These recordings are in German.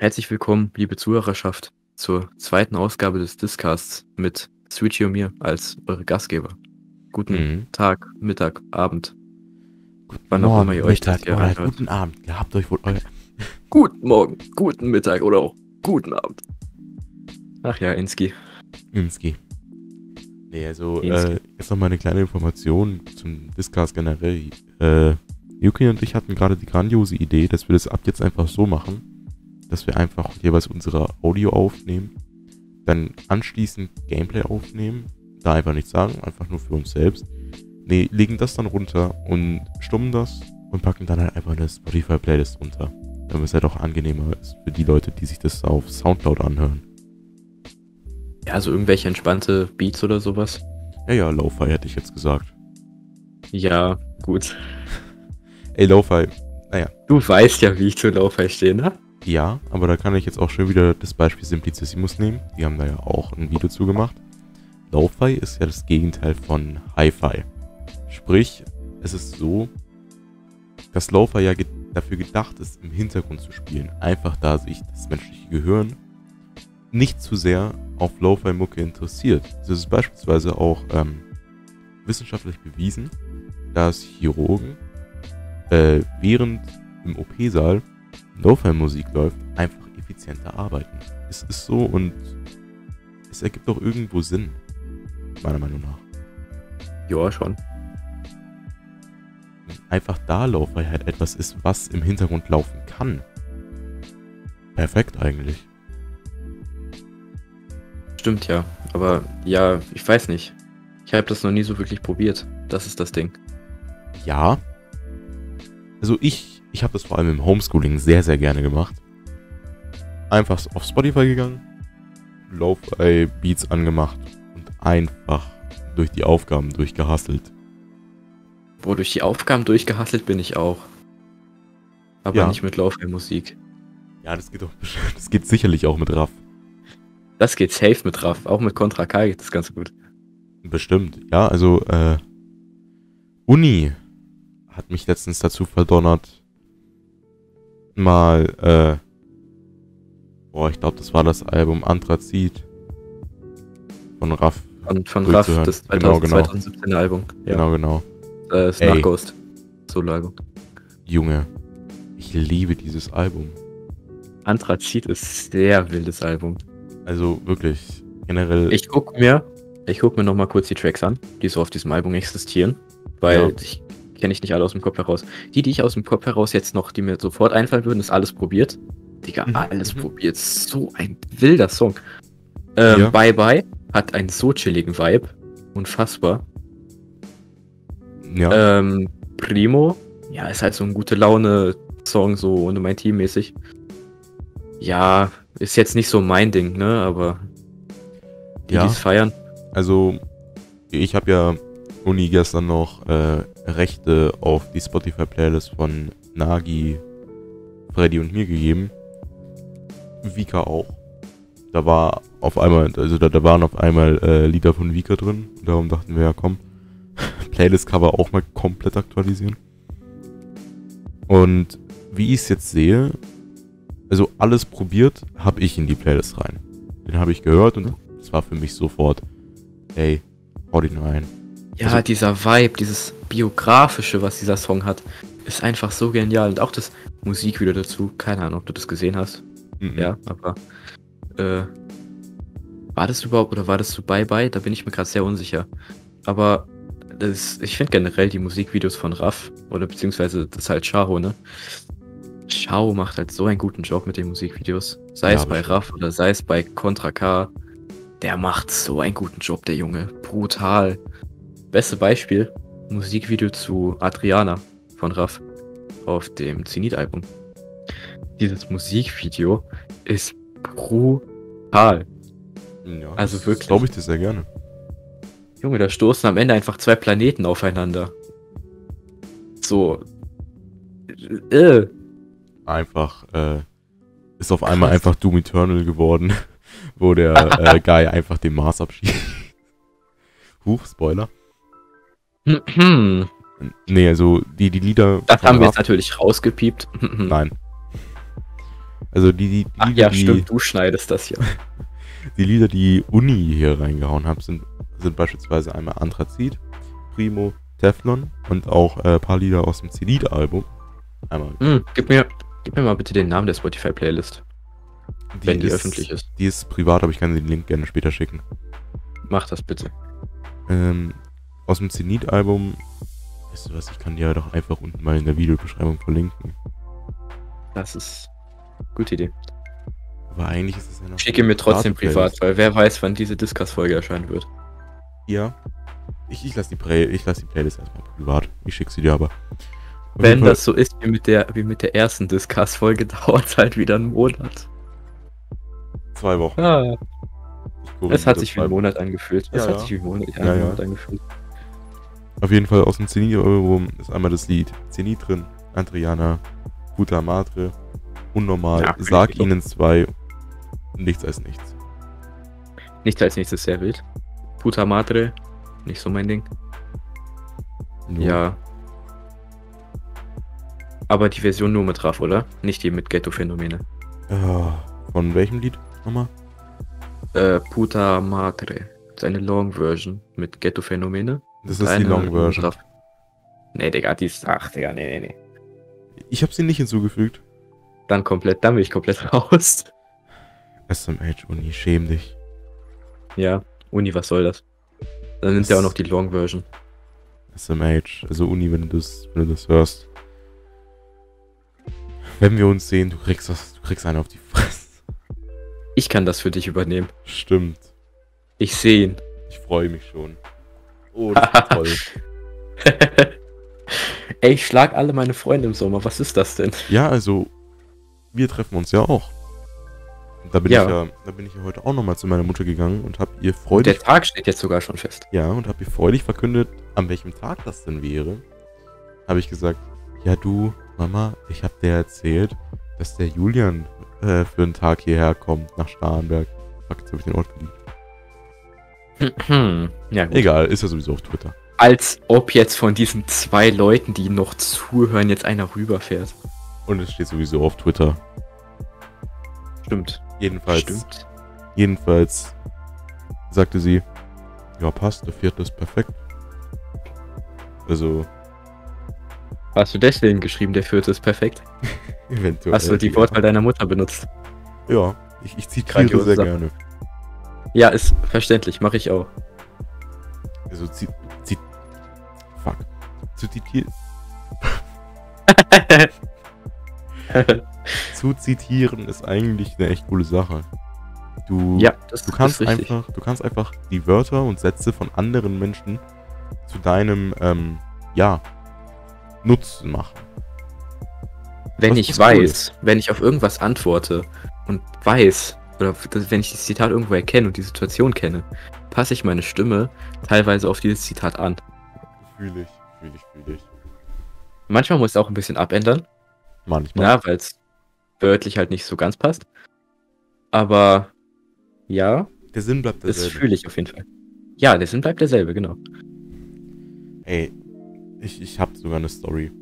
Herzlich willkommen, liebe Zuhörerschaft, zur zweiten Ausgabe des Discasts mit Switchy und mir als eure Gastgeber. Guten Mhm. Tag, Mittag, Abend. Guten Wann auch Morgen, immer ihr euch das Mittag oder reinhört. guten Abend. Gehabt euch wohl euer... Guten Morgen, guten Mittag oder auch guten Abend. Ach ja, Inski. Inski. Nee, also, Inski. äh, jetzt noch mal eine kleine Information zum Discast generell. Äh, Yuki und ich hatten gerade die grandiose Idee, dass wir das ab jetzt einfach so machen, dass wir einfach jeweils unsere Audio aufnehmen, dann anschließend Gameplay aufnehmen, da einfach nichts sagen, einfach nur für uns selbst. Nee, legen das dann runter und stummen das und packen dann halt einfach eine Spotify-Playlist runter. Damit es halt auch angenehmer ist für die Leute, die sich das auf Soundcloud anhören. Ja, so irgendwelche entspannte Beats oder sowas. Ja, ja, Lo-Fi hätte ich jetzt gesagt. Ja, gut. Ey, Lo-Fi, Du weißt ja, wie ich zu Lo-Fi stehe, ne? Ja, aber da kann ich jetzt auch schon wieder das Beispiel Simplicissimus nehmen. Die haben da ja auch ein Video zu gemacht. Lo-Fi ist ja das Gegenteil von Hi-Fi. Sprich, es ist so, dass Lo-Fi ja dafür gedacht ist, im Hintergrund zu spielen. Einfach da sich das menschliche Gehirn nicht zu sehr auf Lo-Fi-Mucke interessiert. Das ist beispielsweise auch ähm, wissenschaftlich bewiesen, dass Chirurgen äh, während im OP-Saal Lo-Fi-Musik läuft, einfach effizienter arbeiten. Es ist so und es ergibt auch irgendwo Sinn, meiner Meinung nach. Ja, schon. Einfach da Lo-Fi halt etwas ist, was im Hintergrund laufen kann. Perfekt eigentlich. Stimmt ja. Aber ja, ich weiß nicht. Ich habe das noch nie so wirklich probiert. Das ist das Ding. Ja. Also ich, ich habe das vor allem im Homeschooling sehr, sehr gerne gemacht. Einfach auf Spotify gegangen, Lo-Fi Beats angemacht und einfach durch die Aufgaben durchgehasselt. Wo durch die Aufgaben durchgehasselt bin ich auch. Aber Ja. nicht mit Lo-Fi-Musik. Ja, das geht bestimmt. Das geht sicherlich auch mit Raff. Das geht safe mit Raff. Auch mit Contra K geht das ganz gut. Bestimmt. Ja, also, äh, Uni hat mich letztens dazu verdonnert, mal, äh, boah, ich glaube, das war das Album Anthrazit von Raff. Von, von Raff, das Genau, 2000, genau. 2017 Album. Ja, Genau, genau. äh, das Ey. Nachghost. Solo-Album. Junge, ich liebe dieses Album. Anthrazit ist sehr wildes Album. Also wirklich, generell. Ich guck mir, ich guck mir noch mal kurz die Tracks an, die so auf diesem Album existieren, weil Ja. ich kenne ich nicht alle aus dem Kopf heraus. Die, die ich aus dem Kopf heraus jetzt noch, die mir sofort einfallen würden, ist alles probiert. Digga, Mhm, alles probiert. So ein wilder Song. Ähm, Ja. Bye Bye hat einen so chilligen Vibe. Unfassbar. ja, Ähm, Primo, ja, ist halt so ein gute Laune-Song, so ohne mein Team mäßig. Ja, ist jetzt nicht so mein Ding, ne, aber die, ja. feiern. Also, ich habe ja Uni gestern noch äh, Rechte auf die Spotify-Playlist von Nagi, Freddy und mir gegeben. Vika auch. Da war auf einmal, also da, da waren auf einmal äh, Lieder von Vika drin. Darum dachten wir, ja komm, Playlist-Cover auch mal komplett aktualisieren. Und wie ich es jetzt sehe, also alles probiert, habe ich in die Playlist rein. Den habe ich gehört und es war für mich sofort, ey, hau den rein. Ja, Also- dieser Vibe, dieses biografische, was dieser Song hat, ist einfach so genial. Und auch das Musikvideo dazu, keine Ahnung, ob du das gesehen hast. Mhm. Ja, aber äh, war das überhaupt oder war das zu Bye Bye? Da bin ich mir gerade sehr unsicher. Aber das, ich finde generell die Musikvideos von Raff oder beziehungsweise das ist halt Charo, ne? Charo macht halt so einen guten Job mit den Musikvideos. Sei Ja, es bei. Raff oder sei es bei Contra K. Der macht so einen guten Job, der Junge. Brutal. Beste Beispiel: Musikvideo zu Adriana von Raff auf dem Zenit-Album. Dieses Musikvideo ist brutal. Ja, Also wirklich. Glaube ich dir sehr gerne. Junge, da stoßen am Ende einfach zwei Planeten aufeinander. So. Äh. Einfach, äh, ist auf einmal einfach Doom Eternal geworden, wo der äh, Guy einfach den Mars abschießt. Huch, Spoiler. Hm. Nee, also die, die Lieder. Das haben wir jetzt natürlich rausgepiept. Nein. Also die, die, die Ach Lieder, ja, die, stimmt, du schneidest das hier. die Lieder, die Uni hier reingehauen hat, sind, sind beispielsweise einmal Anthrazit, Primo, Teflon und auch äh, ein paar Lieder aus dem Zenit-Album. Einmal. Hm, gib, mir, gib mir mal bitte den Namen der Spotify-Playlist, wenn die ist, öffentlich ist. Die ist privat, aber ich kann den Link gerne später schicken. Mach das bitte. Ähm, aus dem Zenit-Album, weißt du was, ich kann dir ja doch einfach unten mal in der Videobeschreibung verlinken. Das ist gute Idee. Aber eigentlich ist es ja noch. Schicke eine mir trotzdem privat, weil wer weiß, wann diese Discuss-Folge erscheinen wird. Ja. Ich, ich lasse die, Play ich lass die Playlist erstmal privat. Ich schicke sie dir aber. Auf Wenn das so ist wie mit der, wie mit der ersten Discuss-Folge, dauert es halt wieder einen Monat. Zwei Wochen. Ah, Ich es hat sich wie ein Monat angefühlt. Es Ja, hat ja. sich wie ein Monat, Ja, ja. Monat angefühlt. Auf jeden Fall aus dem Zenit-Album ist einmal das Lied Zenit drin, Adriana, Puta Madre, Unnormal, Ja, Sag ihnen zwei, nichts als nichts. Nicht als nächstes sehr wild. Puta Madre, nicht so mein Ding. Nur- Ja. Aber die Version nur mit Raff, oder? Nicht die mit Ghetto-Phänomene. Ah, von welchem Lied nochmal? Äh, Puta Madre. Seine Long-Version mit Ghetto-Phänomene. Das ist die Long Version. Raff. Nee, Digga, die ist. Ach, Digga, nee, nee, nee. Ich habe sie nicht hinzugefügt. Dann komplett, dann bin ich komplett raus. SMH Uni, schäm dich. Ja, Uni, was soll das? Dann nimmt Das- er auch noch die Long-Version. SMH, also Uni, wenn du das, wenn du das hörst. Wenn wir uns sehen, du kriegst das, du kriegst einen auf die Fresse. Ich kann das für dich übernehmen. Stimmt. Ich sehe ihn. Ich freue mich schon. Oh, toll. Ey, ich schlag alle meine Freunde im Sommer. Was ist das denn? Ja, also, wir treffen uns ja auch. Und da bin Ja. ich ja, da bin ich ja heute auch nochmal zu meiner Mutter gegangen und habe ihr Und freudig, der Tag steht jetzt sogar schon fest. ja, und habe ihr freudig verkündet, an welchem Tag das denn wäre. Habe ich gesagt, ja du, Mama, ich habe dir erzählt, dass der Julian äh, für einen Tag hierher kommt nach Starnberg. Fuck, jetzt habe ich den Ort geliebt. Hm. Ja, gut. Egal, ist ja sowieso auf Twitter. Als ob jetzt von diesen zwei Leuten, die noch zuhören, jetzt einer rüberfährt. Und es steht sowieso auf Twitter. Stimmt. Jedenfalls, Stimmt. jedenfalls sagte sie, ja passt, der vierte ist perfekt. Also, Hast du deswegen geschrieben, der vierte ist perfekt? eventuell. Hast du die. Wortwahl deiner Mutter benutzt? Ja, ich, ich zitiere sehr Sache. gerne. Ja, ist verständlich, mache ich auch. Also, zi, zi, fuck. Zu, ziti zu zitieren ist eigentlich eine echt coole Sache. Du, ja, das du kannst richtig. einfach, du kannst einfach die Wörter und Sätze von anderen Menschen zu deinem, ähm, ja, Nutzen machen. Wenn was ich ist cool. weiß, wenn ich auf irgendwas antworte und weiß, oder wenn ich das Zitat irgendwo erkenne und die Situation kenne, passe ich meine Stimme teilweise auf dieses Zitat an. Fühle ich, fühle ich, fühle ich. Manchmal muss ich auch ein bisschen abändern, Manchmal. ja, weil es wörtlich halt nicht so ganz passt. Aber ja, Der Sinn bleibt das derselbe. fühle ich auf jeden Fall. Ja, der Sinn bleibt derselbe, genau. Ey, ich, ich hab sogar eine Story.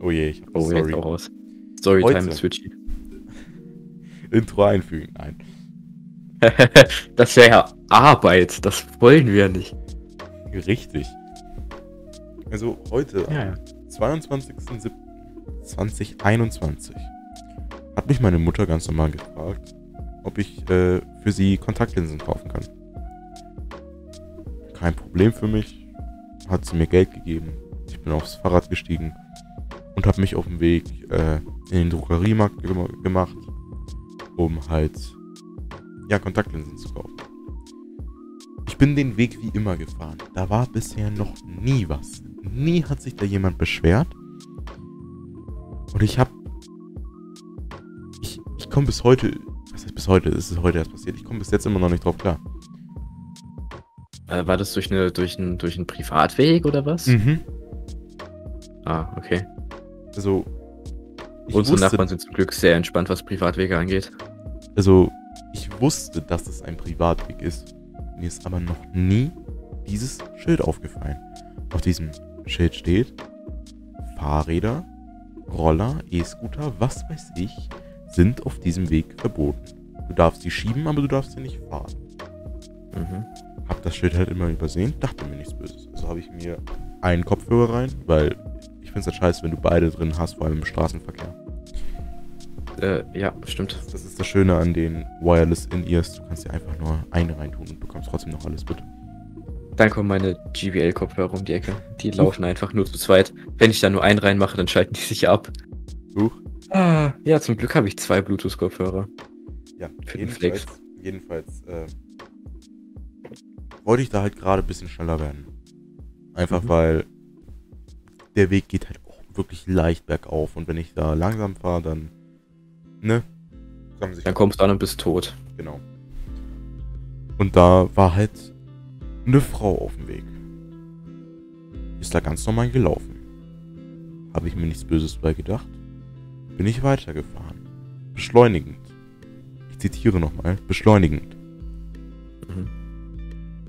Oh je, ich hab eine Oh, Story. jetzt auch raus. Storytime Switchy. Intro einfügen. Nein. das wäre ja Arbeit, das wollen wir nicht. Richtig. Also heute, Ja, ja. 22.07.2021, hat mich meine Mutter ganz normal gefragt, ob ich äh, für sie Kontaktlinsen kaufen kann. Kein Problem für mich. Hat sie mir Geld gegeben. Ich bin aufs Fahrrad gestiegen und habe mich auf dem Weg äh, in den Drogeriemarkt gem gemacht, um halt ja Kontaktlinsen zu kaufen. Ich bin den Weg wie immer gefahren. Da war bisher noch nie was. Nie hat sich da jemand beschwert. Und ich hab. Ich, ich komme bis heute. Was heißt bis heute? Es ist heute erst passiert. Ich komme bis jetzt immer noch nicht drauf klar. Äh, war das durch, eine, durch, einen, durch einen Privatweg oder was? Mhm. Ah, okay. Also. Unsere wusste, Nachbarn sind zum Glück sehr entspannt, was Privatwege angeht. also, ich wusste, dass es ein Privatweg ist. Mir ist aber noch nie dieses Schild aufgefallen. Auf diesem Schild steht Fahrräder, Roller, E-Scooter, was weiß ich, sind auf diesem Weg verboten. Du darfst sie schieben, aber du darfst sie nicht fahren. Mhm. Hab das Schild halt immer übersehen, dachte mir nichts Böses. Also habe ich mir einen Kopfhörer rein, weil ich finde es halt scheiße, wenn du beide drin hast, vor allem im Straßenverkehr. Äh, ja, stimmt. Das ist das Schöne an den Wireless In-Ears. Du kannst dir einfach nur eine reintun und bekommst trotzdem noch alles mit. Dann kommen meine GBL-Kopfhörer um die Ecke. Die laufen einfach nur zu zweit. Wenn ich da nur einen reinmache, dann schalten die sich ab. Huch. Ah, ja, zum Glück habe ich zwei Bluetooth-Kopfhörer. Ja, Für den jedenfalls, jedenfalls äh, wollte ich da halt gerade ein bisschen schneller werden. Einfach Mhm. weil der Weg geht halt auch wirklich leicht bergauf und wenn ich da langsam fahre, dann, ne, Dann kommst du an und bist tot. Genau. Und da war halt eine Frau auf dem Weg. Ist da ganz normal gelaufen. Habe ich mir nichts Böses bei gedacht. Bin ich weitergefahren. Beschleunigend. Ich zitiere nochmal. Beschleunigend. Mhm.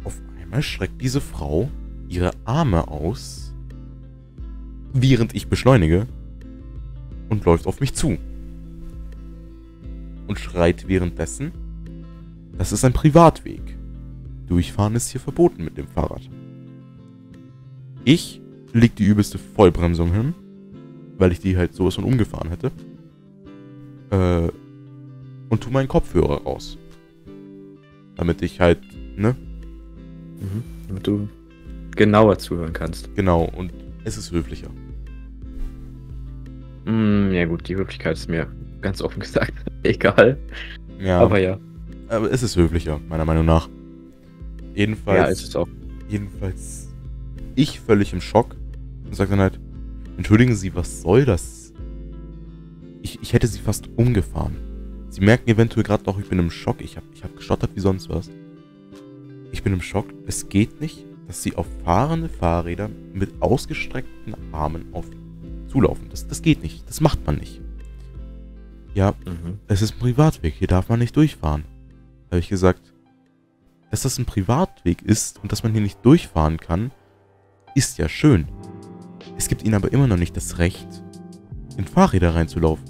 Auf einmal streckt diese Frau ihre Arme aus, während ich beschleunige, und läuft auf mich zu. Und schreit währenddessen, das ist ein Privatweg. Durchfahren ist hier verboten mit dem Fahrrad. Ich leg die übelste Vollbremsung hin, weil ich die halt sowas von umgefahren hätte. Äh, und tu meinen Kopfhörer raus. Damit ich halt, ne, Mhm. Damit du genauer zuhören kannst. genau, und es ist höflicher. Mm, ja gut, die Höflichkeit ist mir ganz offen gesagt egal. Ja, Aber ja. aber es ist höflicher, meiner Meinung nach. Jedenfalls. Ja, ist es auch. Jedenfalls ich völlig im Schock und sage dann halt, entschuldigen Sie, was soll das? Ich, ich hätte sie fast umgefahren. Sie merken eventuell gerade noch, ich bin im Schock. Ich habe ich hab gestottert wie sonst was. Ich bin im Schock. Es geht nicht, dass sie auf fahrende Fahrräder mit ausgestreckten Armen auf zulaufen. Das, das geht nicht. Das macht man nicht. Ja, Mhm. es ist ein Privatweg, hier darf man nicht durchfahren. Habe ich gesagt, dass das ein Privatweg ist und dass man hier nicht durchfahren kann, ist ja schön. Es gibt ihnen aber immer noch nicht das Recht, in Fahrräder reinzulaufen.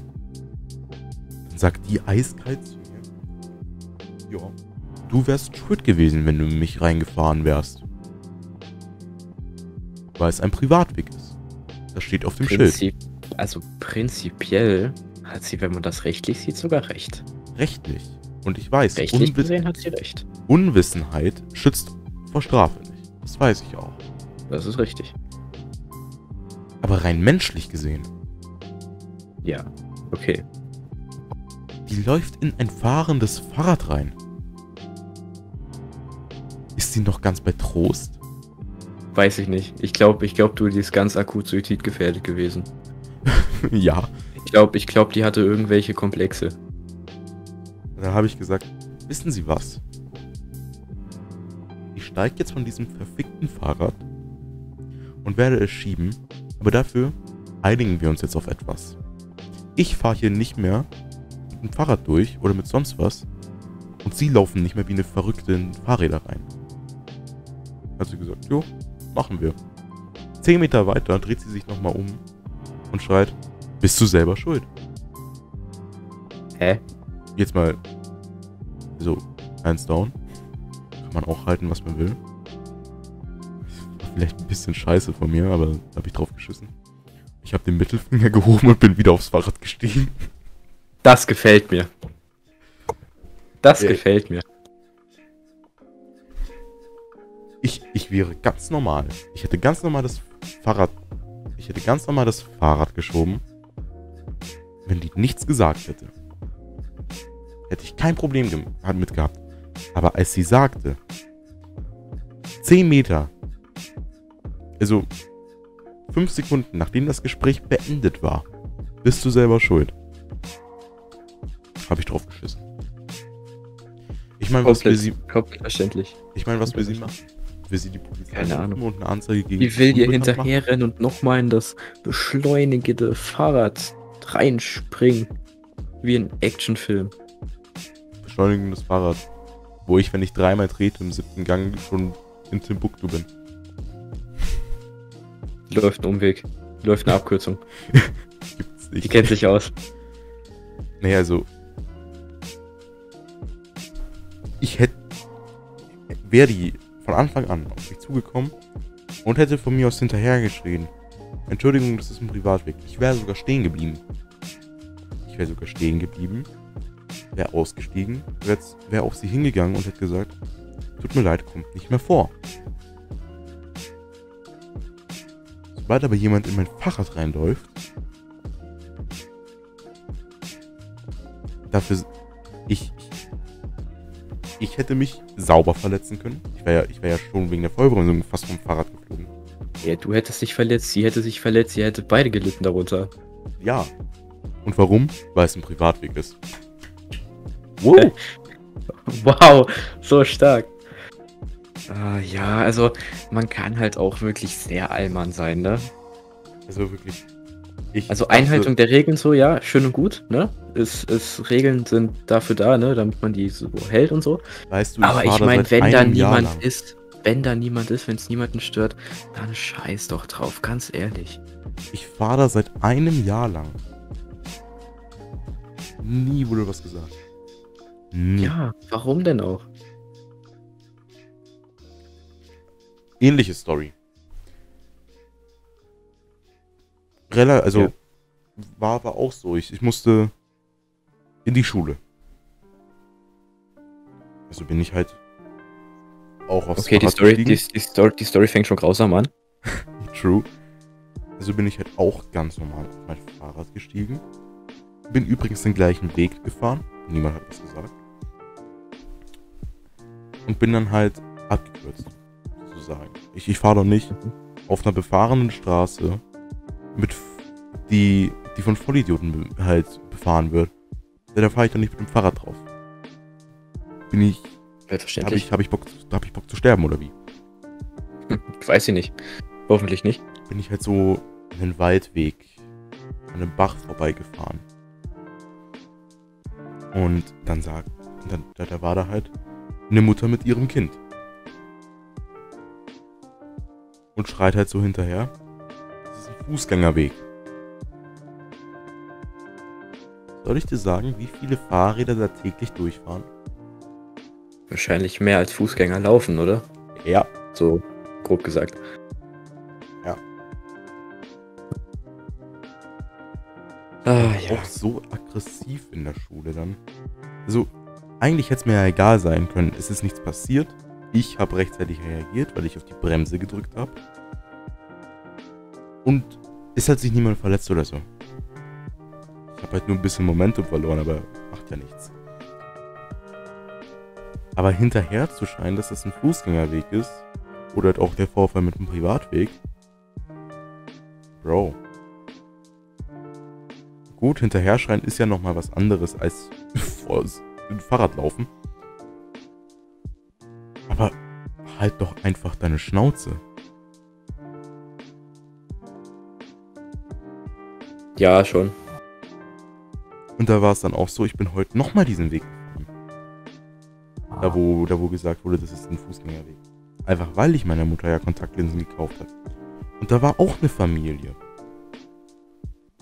Dann sagt die eiskalt zu mir, ja, du wärst schuld gewesen, wenn du in mich reingefahren wärst. Weil es ein Privatweg ist. Das steht auf dem Schild. Prinzip, also prinzipiell hat sie, wenn man das rechtlich sieht, sogar recht. Rechtlich. Und ich weiß, Rechtlich unwi- gesehen hat sie recht. Unwissenheit schützt vor Strafe nicht. Das weiß ich auch. Das ist richtig. Aber rein menschlich gesehen, Ja. Okay. die läuft in ein fahrendes Fahrrad rein. Ist sie noch ganz bei Trost? Weiß ich nicht. Ich glaube, ich glaube, du, die ist ganz akut suizidgefährdet gewesen. ja. Ich glaube, ich glaube, die hatte irgendwelche Komplexe. Da habe ich gesagt, wissen Sie was? Ich steige jetzt von diesem verfickten Fahrrad und werde es schieben, aber dafür einigen wir uns jetzt auf etwas. Ich fahre hier nicht mehr mit dem Fahrrad durch oder mit sonst was und Sie laufen nicht mehr wie eine Verrückte in Fahrräder rein. Hat sie gesagt, jo, machen wir. Zehn Meter weiter dreht sie sich nochmal um und schreit, bist du selber schuld? Hä? jetzt mal so eins down. Kann man auch halten, was man will. Vielleicht ein bisschen scheiße von mir, aber da habe ich drauf geschissen. Ich habe den Mittelfinger gehoben und bin wieder aufs Fahrrad gestiegen. Das gefällt mir. Das Ja. gefällt mir. Ich, ich wäre ganz normal. Ich hätte ganz normal das Fahrrad. Ich hätte ganz normal das Fahrrad geschoben, wenn die nichts gesagt hätte. Hätte ich kein Problem gem- hat- mit gehabt. Aber als sie sagte, 10 Meter, also 5 Sekunden nachdem das Gespräch beendet war, bist du selber schuld. Habe ich drauf geschissen. Ich meine, was will sie, komplett verständlich. ich meine, was will sie machen? Will sie die Polizei Keine Ahnung. und eine Anzeige gegen Die will machen? hinterherrennen und nochmal in das beschleunigende Fahrrad reinspringen. Wie ein Actionfilm. Beschleunigendes Fahrrad. Wo ich, wenn ich dreimal trete im siebten Gang, schon in Timbuktu bin. Läuft ein Umweg. Läuft eine Abkürzung. Gibt's Die nicht. kennt sich aus. Naja, also. Ich hätte. Wäre die von Anfang an auf mich zugekommen und hätte von mir aus hinterhergeschrien. Entschuldigung, das ist ein Privatweg. Ich wäre sogar stehen geblieben. Ich wäre sogar stehen geblieben, wäre ausgestiegen, wäre wär auf sie hingegangen und hätte gesagt, tut mir leid, kommt nicht mehr vor. Sobald aber jemand in mein Fahrrad reinläuft, dafür ich, ich, hätte mich sauber verletzen können. Ich wäre ja, wär ja schon wegen der Vollbremsung fast vom Fahrrad geflogen. Ja, du hättest dich verletzt, sie hätte sich verletzt, sie hätte beide gelitten darunter. Ja. Und warum? Weil es ein Privatweg ist. Wow. wow, so stark. Uh, ja, also man kann halt auch wirklich sehr allmann sein, ne? Also wirklich. Ich also Einhaltung der Regeln so, ja, schön und gut, ne? Ist, ist, Regeln sind dafür da, ne, damit man die so hält und so. Weißt du, ich Aber ich meine, wenn da niemand ist, wenn da niemand ist, wenn es niemanden stört, dann scheiß doch drauf, ganz ehrlich. Ich fahre da seit einem Jahr lang. Nie wurde was gesagt. Nie. Ja, warum denn auch? Ähnliche Story. Rella, also ja. war, war auch so. Ich, ich musste in die Schule. Also bin ich halt auch aufs Okay, die Story, die, die, Story, die Story fängt schon grausam an. True. Also bin ich halt auch ganz normal auf mein Fahrrad gestiegen. Bin übrigens den gleichen Weg gefahren. Niemand hat was gesagt. Und bin dann halt abgekürzt, sozusagen. Ich, ich fahre doch nicht auf einer befahrenen Straße, mit die, die von Vollidioten halt befahren wird. Da fahre ich doch nicht mit dem Fahrrad drauf. Bin ich Selbstverständlich. Habe ich, hab ich, Bock, hab ich Bock zu sterben oder wie? Weiß ich nicht. Hoffentlich nicht. Bin ich halt so einen Waldweg an einem Bach vorbeigefahren. Und dann sagt, dann, da, da war da halt eine Mutter mit ihrem Kind. Und schreit halt so hinterher. Das ist ein Fußgängerweg. Soll ich dir sagen, wie viele Fahrräder da täglich durchfahren? Wahrscheinlich mehr als Fußgänger laufen, oder? Ja. So grob gesagt. Ja. Ah, ja. Auch so aggressiv in der Schule dann. Also, eigentlich hätte es mir ja egal sein können. Es ist nichts passiert. Ich habe rechtzeitig reagiert, weil ich auf die Bremse gedrückt habe. Und es hat sich niemand verletzt oder so. Ich habe halt nur ein bisschen Momentum verloren, aber macht ja nichts. Aber hinterher zu scheinen, dass das ein Fußgängerweg ist, oder halt auch der Vorfall mit einem Privatweg. Bro. Gut, hinterher schreien ist ja nochmal was anderes als dem Fahrrad laufen. Aber halt doch einfach deine Schnauze. Ja, schon. Und da war es dann auch so, ich bin heute nochmal diesen Weg da wo, da wo gesagt wurde, das ist ein Fußgängerweg. Einfach weil ich meiner Mutter ja Kontaktlinsen gekauft habe. Und da war auch eine Familie.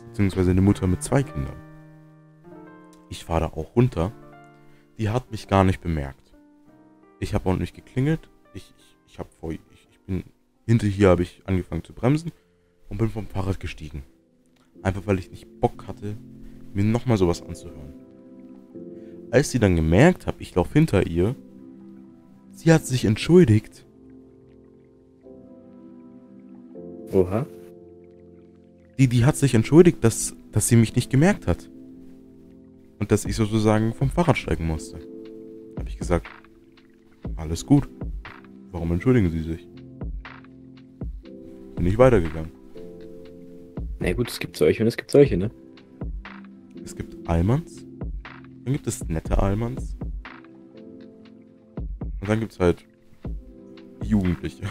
Beziehungsweise eine Mutter mit zwei Kindern. Ich fahre da auch runter. Die hat mich gar nicht bemerkt. Ich habe auch nicht geklingelt. Ich, ich, ich habe vor, ich, ich bin, hinter hier habe ich angefangen zu bremsen und bin vom Fahrrad gestiegen. Einfach weil ich nicht Bock hatte, mir nochmal sowas anzuhören. Als sie dann gemerkt hat, ich laufe hinter ihr, sie hat sich entschuldigt. Oha. Die, die hat sich entschuldigt, dass, dass sie mich nicht gemerkt hat. Und dass ich sozusagen vom Fahrrad steigen musste. Habe ich gesagt, alles gut. Warum entschuldigen Sie sich? Bin ich weitergegangen. Na gut, es gibt solche und es gibt solche, ne? Es gibt Almans dann gibt es nette Almans. Und dann gibt es halt Jugendliche.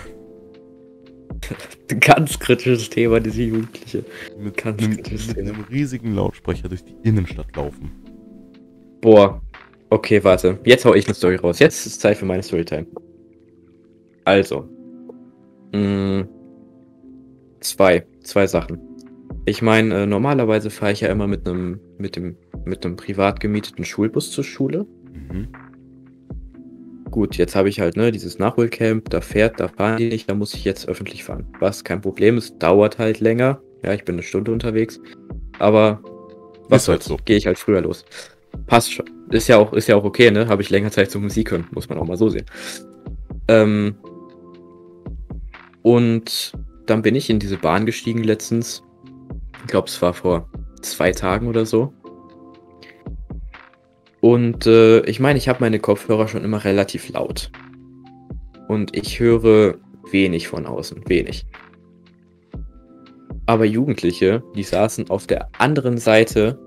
Ganz kritisches Thema, diese Jugendliche. Mit, Ganz einem, mit einem riesigen Lautsprecher durch die Innenstadt laufen. Boah. Okay, warte. Jetzt hau ich eine Story raus. Jetzt ist Zeit für meine Storytime. Also. Mh, mm, zwei. Zwei Sachen. Ich meine, äh, normalerweise fahre ich ja immer mit einem mit dem mit einem privat gemieteten Schulbus zur Schule. Mhm. Gut, jetzt habe ich halt, ne, dieses Nachholcamp, da fährt, da fahren die nicht, da muss ich jetzt öffentlich fahren. Was kein Problem ist, dauert halt länger. Ja, ich bin eine Stunde unterwegs. Aber was Ist halt soll's, so. gehe ich halt früher los. Passt schon. Ist ja auch, ist ja auch okay, ne? Habe ich länger Zeit zum Musik hören, muss man auch mal so sehen. Ähm, und dann bin ich in diese Bahn gestiegen letztens. Ich glaube, es war vor zwei Tagen oder so. Und äh, ich meine, ich habe meine Kopfhörer schon immer relativ laut. Und ich höre wenig von außen, wenig. Aber Jugendliche, die saßen auf der anderen Seite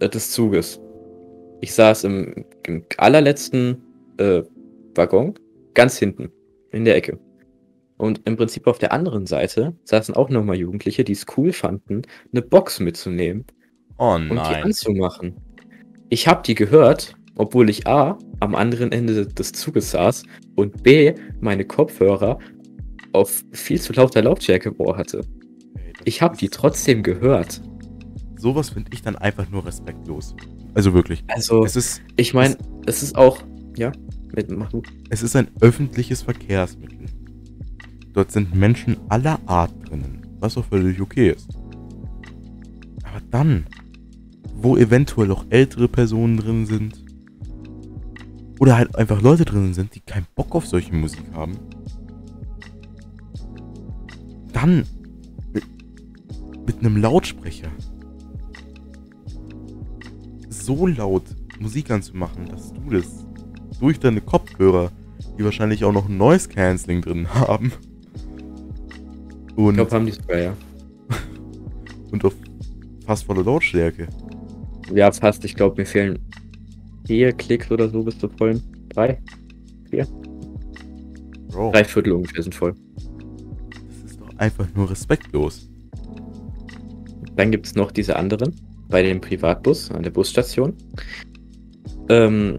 äh, des Zuges. Ich saß im, im allerletzten äh, Waggon, ganz hinten, in der Ecke. Und im Prinzip auf der anderen Seite saßen auch nochmal Jugendliche, die es cool fanden, eine Box mitzunehmen Oh und die anzumachen. Ich habe die gehört, obwohl ich A am anderen Ende des Zuges saß und B meine Kopfhörer auf viel zu lauter Lautstärke im Ohr hatte. Ich habe die trotzdem gehört. Sowas finde ich dann einfach nur respektlos. Also wirklich. Also, Es ist, ich meine, es ist auch. Ja, mit, du. es ist ein öffentliches Verkehrsmittel. Dort sind Menschen aller Art drinnen, was auch völlig okay ist. Aber dann, wo eventuell auch ältere Personen drin sind, oder halt einfach Leute drin sind, die keinen Bock auf solche Musik haben, dann mit, einem Lautsprecher so laut Musik anzumachen, dass du das durch deine Kopfhörer, die wahrscheinlich auch noch Noise Cancelling drin haben, Ich und, glaube, haben die sogar, ja. und auf fast volle Lautstärke. Ja, fast. Ich glaube, mir fehlen vier Klicks oder so bis zur vollen. Drei? Bro, Drei Viertel ungefähr sind voll. das ist doch einfach nur respektlos. Dann gibt es noch diese anderen bei dem Privatbus an der Busstation. Ähm,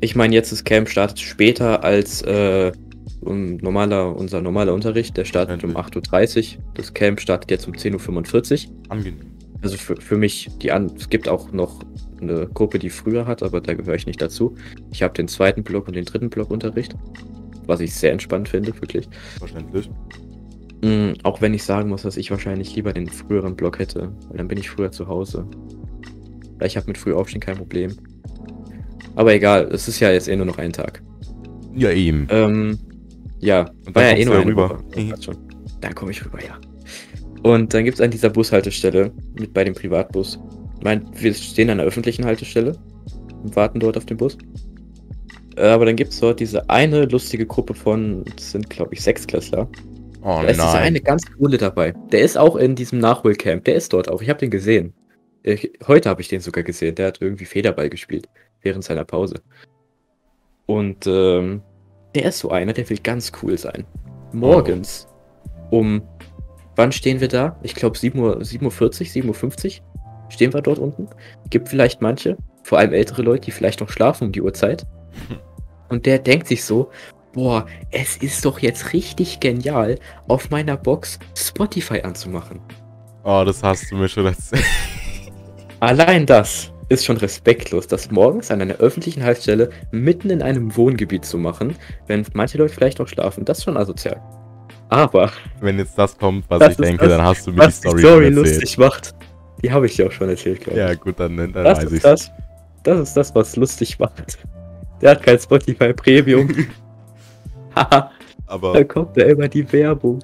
ich meine, jetzt das Camp startet später als äh, un normaler, unser normaler Unterricht. Der startet um 8.30 Uhr. Das Camp startet jetzt um 10.45 Uhr. Angenehm. Also für, für mich, die an, es gibt auch noch eine Gruppe, die früher hat, aber da gehöre ich nicht dazu. Ich habe den zweiten Block und den dritten Block Unterricht. Was ich sehr entspannt finde, wirklich. Verständlich. Mm, auch wenn ich sagen muss, dass ich wahrscheinlich lieber den früheren Block hätte, weil dann bin ich früher zu Hause. Weil ich habe mit früh aufstehen kein Problem. Aber egal, es ist ja jetzt eh nur noch ein Tag. Ja, eben. Ähm, ja, Und dann ja eh kommst nur du rüber. Woche. Das passt schon. Da komme ich rüber, ja. Und dann gibt es an dieser Bushaltestelle mit bei dem Privatbus. Ich meine, wir stehen an der öffentlichen Haltestelle und warten dort auf den Bus. Äh, Aber dann gibt es dort diese eine lustige Gruppe von, das sind glaube ich Sechsklässler. Oh Da ist dieser nein. eine ganz coole dabei. Der ist auch in diesem Nachholcamp. Der ist dort auch. Ich habe den gesehen. Ich, heute habe ich den sogar gesehen. Der hat irgendwie Federball gespielt während seiner Pause. Und ähm, der ist so einer, der will ganz cool sein. Morgens um, wann stehen wir da? Ich glaube 7 Uhr, 7.40 Uhr, 7.50 Uhr stehen wir dort unten. Gibt vielleicht manche, vor allem ältere Leute, die vielleicht noch schlafen um die Uhrzeit. Und der denkt sich so, boah, es ist doch jetzt richtig genial, auf meiner Box Spotify anzumachen. Oh, das hast du mir schon erzählt. Allein das ist schon respektlos, das morgens an einer öffentlichen Haltestelle mitten in einem Wohngebiet zu machen, wenn manche Leute vielleicht noch schlafen. Das ist schon asozial. Aber Wenn jetzt das kommt, was Das ich denke, das, dann hast du mir die was die Story, Story lustig macht, die habe ich dir auch schon erzählt, glaube ich. Ja, gut, dann, dann das, weiß ich's. das, das ist das, was lustig macht. Der hat kein Spotify Premium. Haha, Aber, da kommt da immer die Werbung.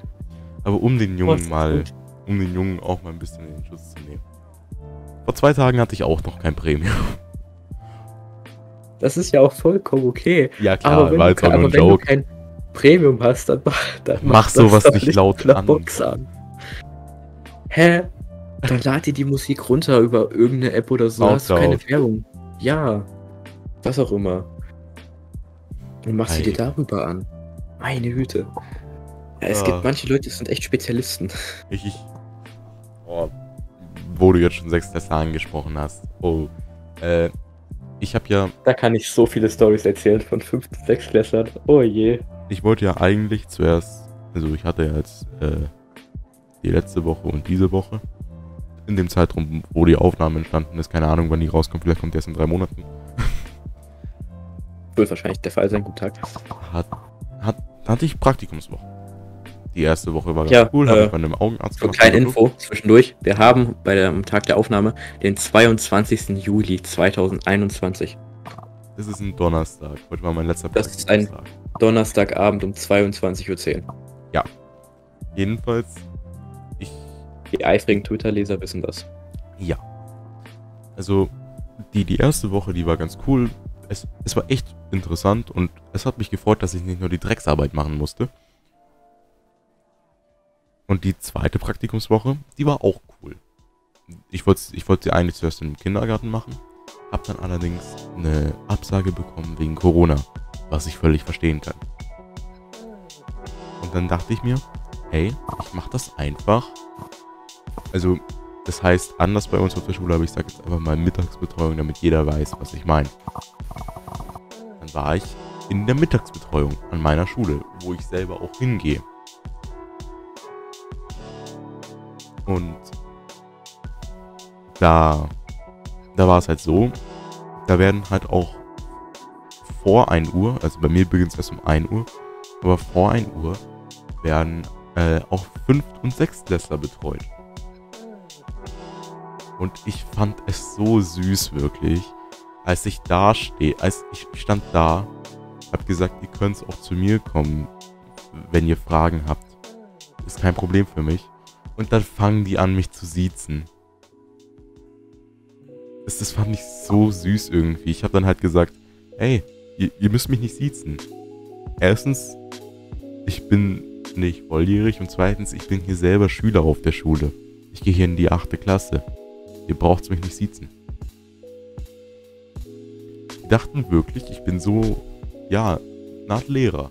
aber um den Jungen mal, um den Jungen auch mal ein bisschen in den Schutz. Vor zwei Tagen hatte ich auch noch kein Premium. Das ist ja auch vollkommen okay. Ja klar, aber wenn, war du, jetzt auch kein- nur ein wenn du Joke. kein Premium hast, dann mach, dann Mach das sowas doch nicht laut an. Box an. Hä? Dann lad dir die Musik runter über irgendeine App oder so. Hast du keine Soundcloud. Werbung. Ja. Was auch immer. Und machst sie Ei. dir darüber an. Meine Güte. Es Ja. gibt manche Leute, die sind echt Spezialisten. Ich, ich oh, wo du jetzt schon sechs Tesla angesprochen hast. Oh, äh, ich habe ja, Da kann ich so viele Stories erzählen von 5. 6 Klässlern. Oh je. ich wollte ja eigentlich zuerst, also ich hatte ja jetzt äh, die letzte Woche und diese Woche in dem Zeitraum, wo die Aufnahme entstanden ist. Keine Ahnung, wann die rauskommt. Vielleicht kommt die erst in drei Monaten. Wird wahrscheinlich der Fall sein. Guten Tag. Hat, hat, hatte ich Praktikumswoche. Die erste Woche war ganz Ja, cool, habe äh, ich bei einem Augenarzt So gemacht kleine. Info zwischendurch. Wir haben bei der, am Tag der Aufnahme den 22. Juli 2021. Das ist ein Donnerstag. Heute war mein letzter Das ist ein-. Donnerstagabend um 22.10 Uhr. Jedenfalls, ich Die eifrigen Twitter-Leser wissen das. Ja. Also, die, die erste Woche, die war ganz cool. Es, es war echt interessant und es hat mich gefreut, dass ich nicht nur die Drecksarbeit machen musste. Und die zweite Praktikumswoche, die war auch cool. Ich wollte ich wollte sie eigentlich zuerst im Kindergarten machen, hab dann allerdings eine Absage bekommen wegen Corona, was ich völlig verstehen kann. Und dann dachte ich mir, hey, ich mach das einfach. Also, das heißt, anders bei uns auf der Schule, aber ich sage jetzt einfach mal Mittagsbetreuung, damit jeder weiß, was ich meine. Dann war ich in der Mittagsbetreuung an meiner Schule, wo ich selber auch hingehe. Und da, da war es halt so, da werden halt auch vor 1 Uhr, also bei mir beginnt es erst um 1 Uhr, aber vor 1 Uhr werden äh, auch 5. und 6. Klässler betreut. Und ich fand es so süß, wirklich. Als ich da stehe, als ich stand da, hab gesagt, ihr könnt auch zu mir kommen, wenn ihr Fragen habt. Ist kein Problem für mich. Und dann fangen die an, mich zu siezen. Das, das fand ich so süß irgendwie. Ich habe dann halt gesagt, hey, ihr, ihr müsst mich nicht siezen. Erstens, ich bin nicht volljährig und zweitens, ich bin hier selber Schüler auf der Schule. Ich gehe hier in die achte Klasse. Ihr braucht mich nicht siezen. Die dachten wirklich, ich bin so, ja, eine Lehrer.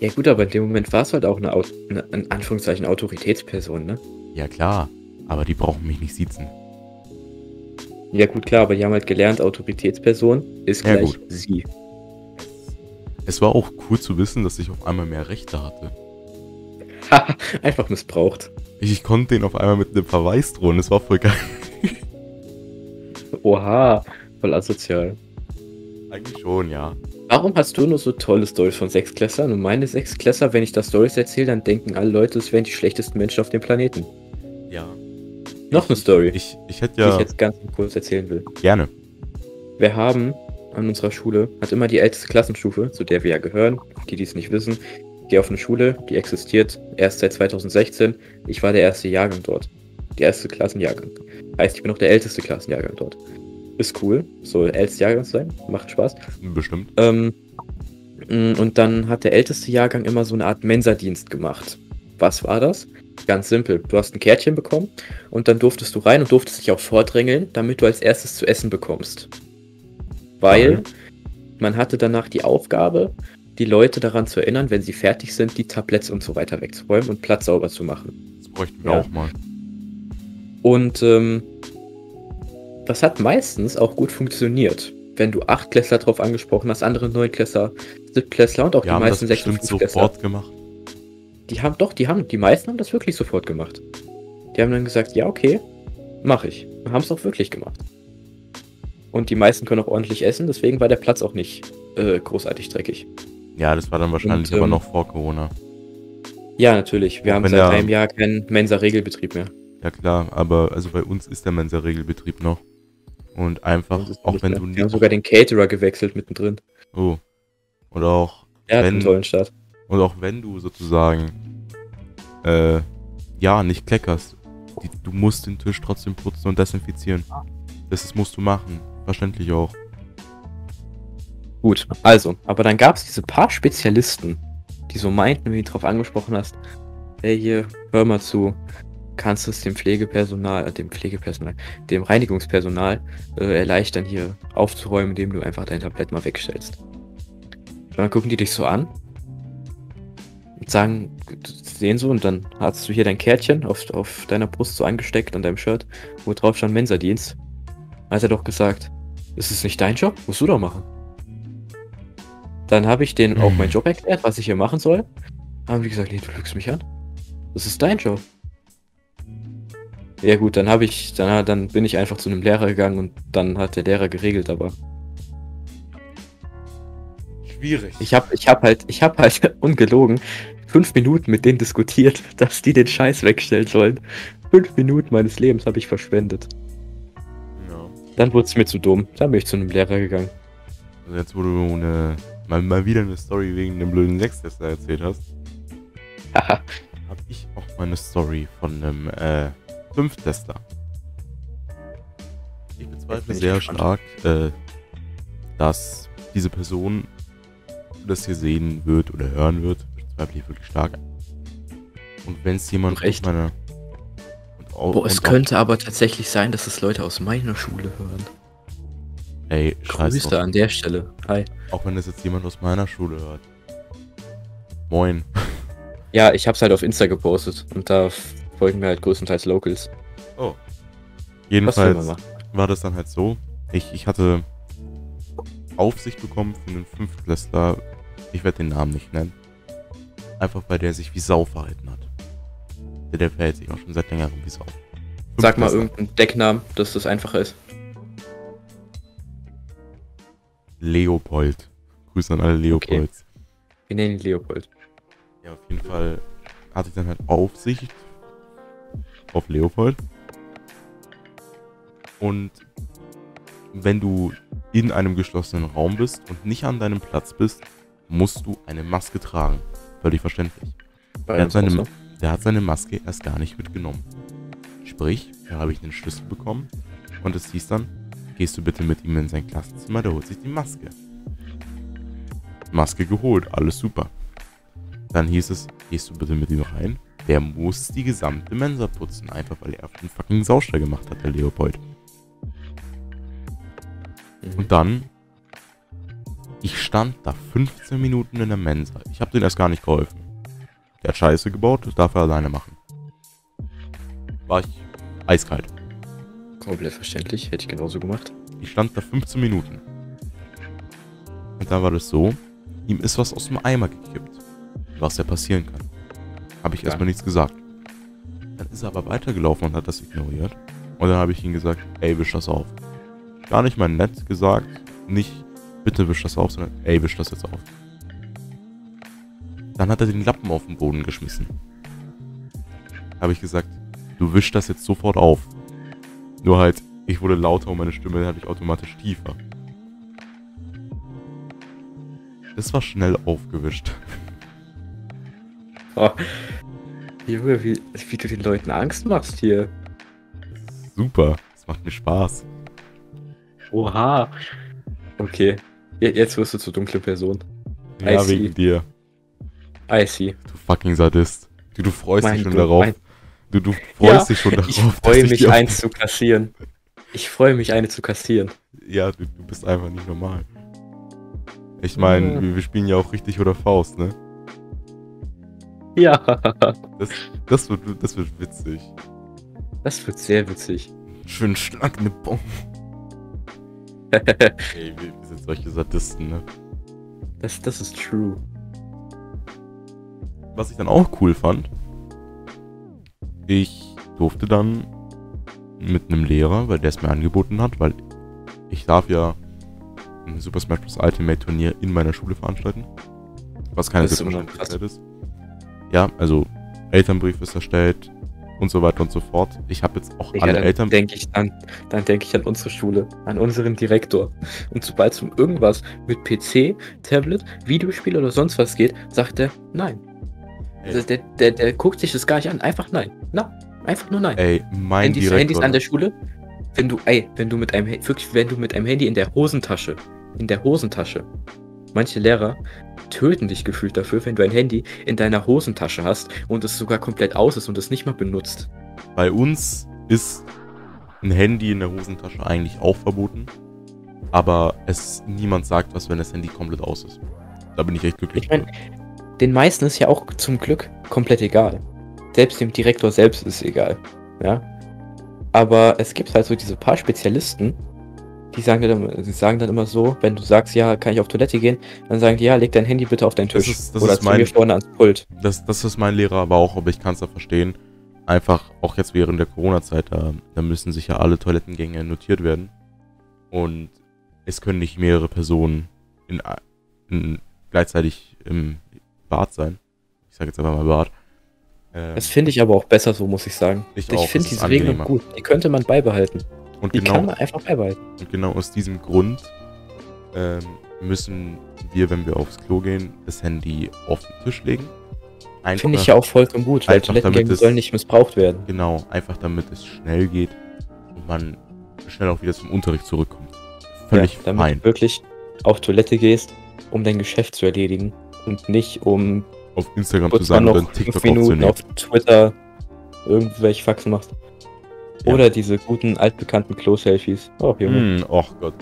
Ja gut, aber in dem Moment war es halt auch eine, Au- eine in Anführungszeichen Autoritätsperson, ne? Ja klar, aber die brauchen mich nicht siezen. Ja gut, klar, aber die haben halt gelernt, Autoritätsperson ist Ja, gleich gut. sie. Es war auch cool zu wissen, dass ich auf einmal mehr Rechte hatte. Einfach missbraucht. Ich, ich konnte den auf einmal mit einem Verweis drohen, das war voll geil. Oha, voll asozial. Eigentlich schon, ja. Warum hast du nur so tolle Stories von Sechsklässlern und meine Sechsklässler, wenn ich da Stories erzähle, dann denken alle Leute, es wären die schlechtesten Menschen auf dem Planeten. Ja. Noch eine Story, Ich, ich hätte die ja ich jetzt ganz kurz erzählen will. gerne. Wir haben an unserer Schule, hat immer die älteste Klassenstufe, zu der wir ja gehören, die die es nicht wissen. Ich gehe auf eine Schule, die existiert erst seit 2016. Ich war der erste Jahrgang dort. Der erste Klassenjahrgang. Heißt, ich bin auch der älteste Klassenjahrgang dort. Ist cool, so ältester Jahrgang zu sein, macht Spaß. Bestimmt. Ähm, mh, und dann hat der älteste Jahrgang immer so eine Art Mensa-Dienst gemacht. Was war das? Ganz simpel. Du hast ein Kärtchen bekommen und dann durftest du rein und durftest dich auch vordrängeln, damit du als erstes zu essen bekommst. Weil Okay. man hatte danach die Aufgabe, die Leute daran zu erinnern, wenn sie fertig sind, die Tabletts und so weiter wegzuräumen und Platz sauber zu machen. Das bräuchten wir Ja. auch mal. Und ähm, das hat meistens auch gut funktioniert. Wenn du Achtklässler drauf angesprochen hast, andere Neunklässler, Siebtklässler und auch die haben das meisten Sechs- und sofort gemacht. Die haben doch, die haben, die meisten haben das wirklich sofort gemacht. Die haben dann gesagt, ja, okay, mach ich. Und haben es auch wirklich gemacht. Und die meisten können auch ordentlich essen, deswegen war der Platz auch nicht äh, großartig dreckig. Ja, das war dann wahrscheinlich Und, aber ähm, noch vor Corona. Ja, natürlich. Wir Auch haben seit der- einem Jahr keinen Mensa-Regelbetrieb mehr. Ja klar, aber also bei uns ist der Mensa-Regelbetrieb noch. Und einfach, Das auch nicht wenn du Wir haben nicht. sogar den Caterer gewechselt mittendrin. Oh. Und auch, Er hat Wenn- einen tollen Start. und auch wenn du sozusagen äh, ja, nicht kleckerst, die, du musst den Tisch trotzdem putzen und desinfizieren. Das ist, musst du machen. Verständlich auch. Gut, also, aber dann gab es diese paar Spezialisten, die so meinten, wie du drauf angesprochen hast, hey hier, hör mal zu, kannst du es dem Pflegepersonal, äh, dem Pflegepersonal, dem Reinigungspersonal äh, erleichtern, hier aufzuräumen, indem du einfach dein Tablett mal wegstellst. Und dann gucken die dich so an und sagen, sehen so, und dann hast du hier dein Kärtchen auf, auf deiner Brust so angesteckt an deinem Shirt, wo drauf stand Mensa-Dienst. Hat er doch gesagt, ist es nicht dein Job? Musst du doch machen. Dann habe ich denen auch meinen Job erklärt, was ich hier machen soll. Haben die gesagt, nee, du lügst mich an. Das ist dein Job. Ja gut, dann habe ich, dann, dann bin ich einfach zu einem Lehrer gegangen und dann hat der Lehrer geregelt, aber Schwierig. ich habe ich hab halt, ich habe halt ungelogen fünf Minuten mit denen diskutiert, dass die den Scheiß wegstellen sollen. Fünf Minuten meines Lebens habe ich verschwendet. Ja. Dann wurde es mir zu dumm. Dann bin ich zu einem Lehrer gegangen. Also jetzt, wo du eine, mal, mal wieder eine Story wegen dem blöden Sechstester erzählt hast, Haha. habe ich auch mal eine Story von einem äh, Fünftester. Ich Jetzt bezweifle ich sehr gespannt. stark, äh, dass diese Person das hier sehen wird oder hören wird. Bezweifle ich wirklich stark. Und wenn es jemand echt? aus meiner... Auch, Boah, es könnte aber tatsächlich sein, dass es Leute aus meiner Schule hören. Ey, scheiß Grüße drauf. an der Stelle. Hi. Auch wenn das jetzt jemand aus meiner Schule hört. Moin. Ja, ich hab's halt auf Insta gepostet und da folgen mir halt größtenteils Locals. Oh. Jedenfalls war das dann halt so. Ich, ich hatte Aufsicht bekommen von einem Fünftklässler. Ich werde den Namen nicht nennen. Einfach weil der sich wie Sau verhalten hat. Der, der verhält sich auch schon seit längerem wie Sau. Sag mal irgendeinen Decknamen, dass das einfacher ist. Leopold. Grüße an alle Leopolds. Wir nennen ihn Leopold. Ja, auf jeden Fall hatte ich dann halt Aufsicht auf Leopold. Und wenn du in einem geschlossenen Raum bist und nicht an deinem Platz bist, musst du eine Maske tragen. Völlig verständlich. Der hat, seine, der hat seine Maske erst gar nicht mitgenommen. Sprich, da habe ich einen Schlüssel bekommen und es hieß dann, gehst du bitte mit ihm in sein Klassenzimmer, der holt sich die Maske. Maske geholt, alles super. Dann hieß es, gehst du bitte mit ihm rein, der muss die gesamte Mensa putzen, einfach weil er einen fucking Saustall gemacht hat, der Leopold. Mhm. Und dann, ich stand da 15 Minuten in der Mensa. Ich habe den erst gar nicht geholfen. Der hat Scheiße gebaut, das darf er alleine machen. War ich eiskalt. Komplett verständlich, hätte ich genauso gemacht. Ich stand da 15 Minuten. Und dann war das so, ihm ist was aus dem Eimer gekippt. Was ja passieren kann. Habe ich Ja. erstmal nichts gesagt. Dann ist er aber weitergelaufen und hat das ignoriert. Und dann habe ich ihm gesagt, ey, wisch das auf. Gar nicht mal nett gesagt, nicht, bitte wisch das auf, sondern, ey, wisch das jetzt auf. Dann hat er den Lappen auf den Boden geschmissen. Habe ich gesagt, du wisch das jetzt sofort auf. Nur halt, ich wurde lauter und meine Stimme hatte ich automatisch tiefer. Das war schnell aufgewischt. Oh. Junge, wie, wie du den Leuten Angst machst hier. Super, das macht mir Spaß. Oha. Okay. Je- Jetzt wirst du zur dunkle Person. I Ja, see. wegen dir. I see. Du fucking Sadist. Du, du freust Mein dich schon Gott, darauf. mein- Du, du freust Ja, dich schon darauf. Ich freue mich, auf- eins zu kassieren. Ich freue mich, eine zu kassieren. Ja, du, du bist einfach nicht normal. Ich meine, Ja. wir, wir spielen ja auch richtig oder Faust, ne? Ja. Das, das, wird, das wird witzig. Das wird sehr witzig. Schön Schlag ne Bon. Ey, wir, sind solche Sadisten, ne? das, das ist true. Was ich dann auch cool fand, ich durfte dann mit einem Lehrer, weil der es mir angeboten hat, weil ich darf ja ein Super Smash Bros. Ultimate Turnier in meiner Schule veranstalten. Was keine Das ist Ja, also Elternbrief ist erstellt und so weiter und so fort. Ich habe jetzt auch Digga, alle dann Eltern... denke ich an, dann denke ich an unsere Schule, an unseren Direktor. Und sobald es um irgendwas mit PC, Tablet, Videospiel oder sonst was geht, sagt er nein. Also Der, der, der guckt sich das gar nicht an. Einfach nein. Na, einfach nur nein. Ey, mein Handys, Direktor... Handys an der Schule. Wenn du, ey, wenn du mit einem, wirklich, wenn du mit einem Handy in der Hosentasche, in der Hosentasche, manche Lehrer töten dich gefühlt dafür, wenn du ein Handy in deiner Hosentasche hast und es sogar komplett aus ist und es nicht mal benutzt. Bei uns ist ein Handy in der Hosentasche eigentlich auch verboten. Aber es niemand sagt was, wenn das Handy komplett aus ist. Da bin ich echt glücklich. Ich meine, den meisten ist ja auch zum Glück komplett egal. Selbst dem Direktor selbst ist egal. Ja. Aber es gibt halt so diese paar Spezialisten, die sagen dann, immer- die sagen dann immer so, wenn du sagst, ja, kann ich auf Toilette gehen, dann sagen die, ja, leg dein Handy bitte auf deinen Das Tisch. ist- das Oder ist zu mein- mir vorne ans Pult. das, das ist mein Lehrer aber auch, aber ich kann es ja verstehen. einfach auch jetzt während der Corona-Zeit, da, da müssen sich ja alle Toilettengänge notiert werden. Und es können nicht mehrere Personen in, in, gleichzeitig im Bad sein. Ich sage jetzt einfach mal Bad. Ähm, das finde ich aber auch besser so, muss ich sagen. Ich, ich finde diese Regelung gut. Die könnte man beibehalten. Und die genau, kann man einfach beibehalten. Und genau aus diesem Grund ähm, müssen wir, wenn wir aufs Klo gehen, das Handy auf den Tisch legen. Finde ich ja auch vollkommen gut, weil Toilettengänge sollen nicht missbraucht werden. Genau, einfach damit es schnell geht und man schnell auch wieder zum Unterricht zurückkommt. Völlig ja, damit fein. du wirklich auf Toilette gehst, um dein Geschäft zu erledigen und nicht um auf Instagram zu sagen oder TikTok Minuten auf Twitter irgendwelche Faxen machst. Ja. Oder diese guten altbekannten Klo-Selfies. Oh, Junge. Mm, oh Gott.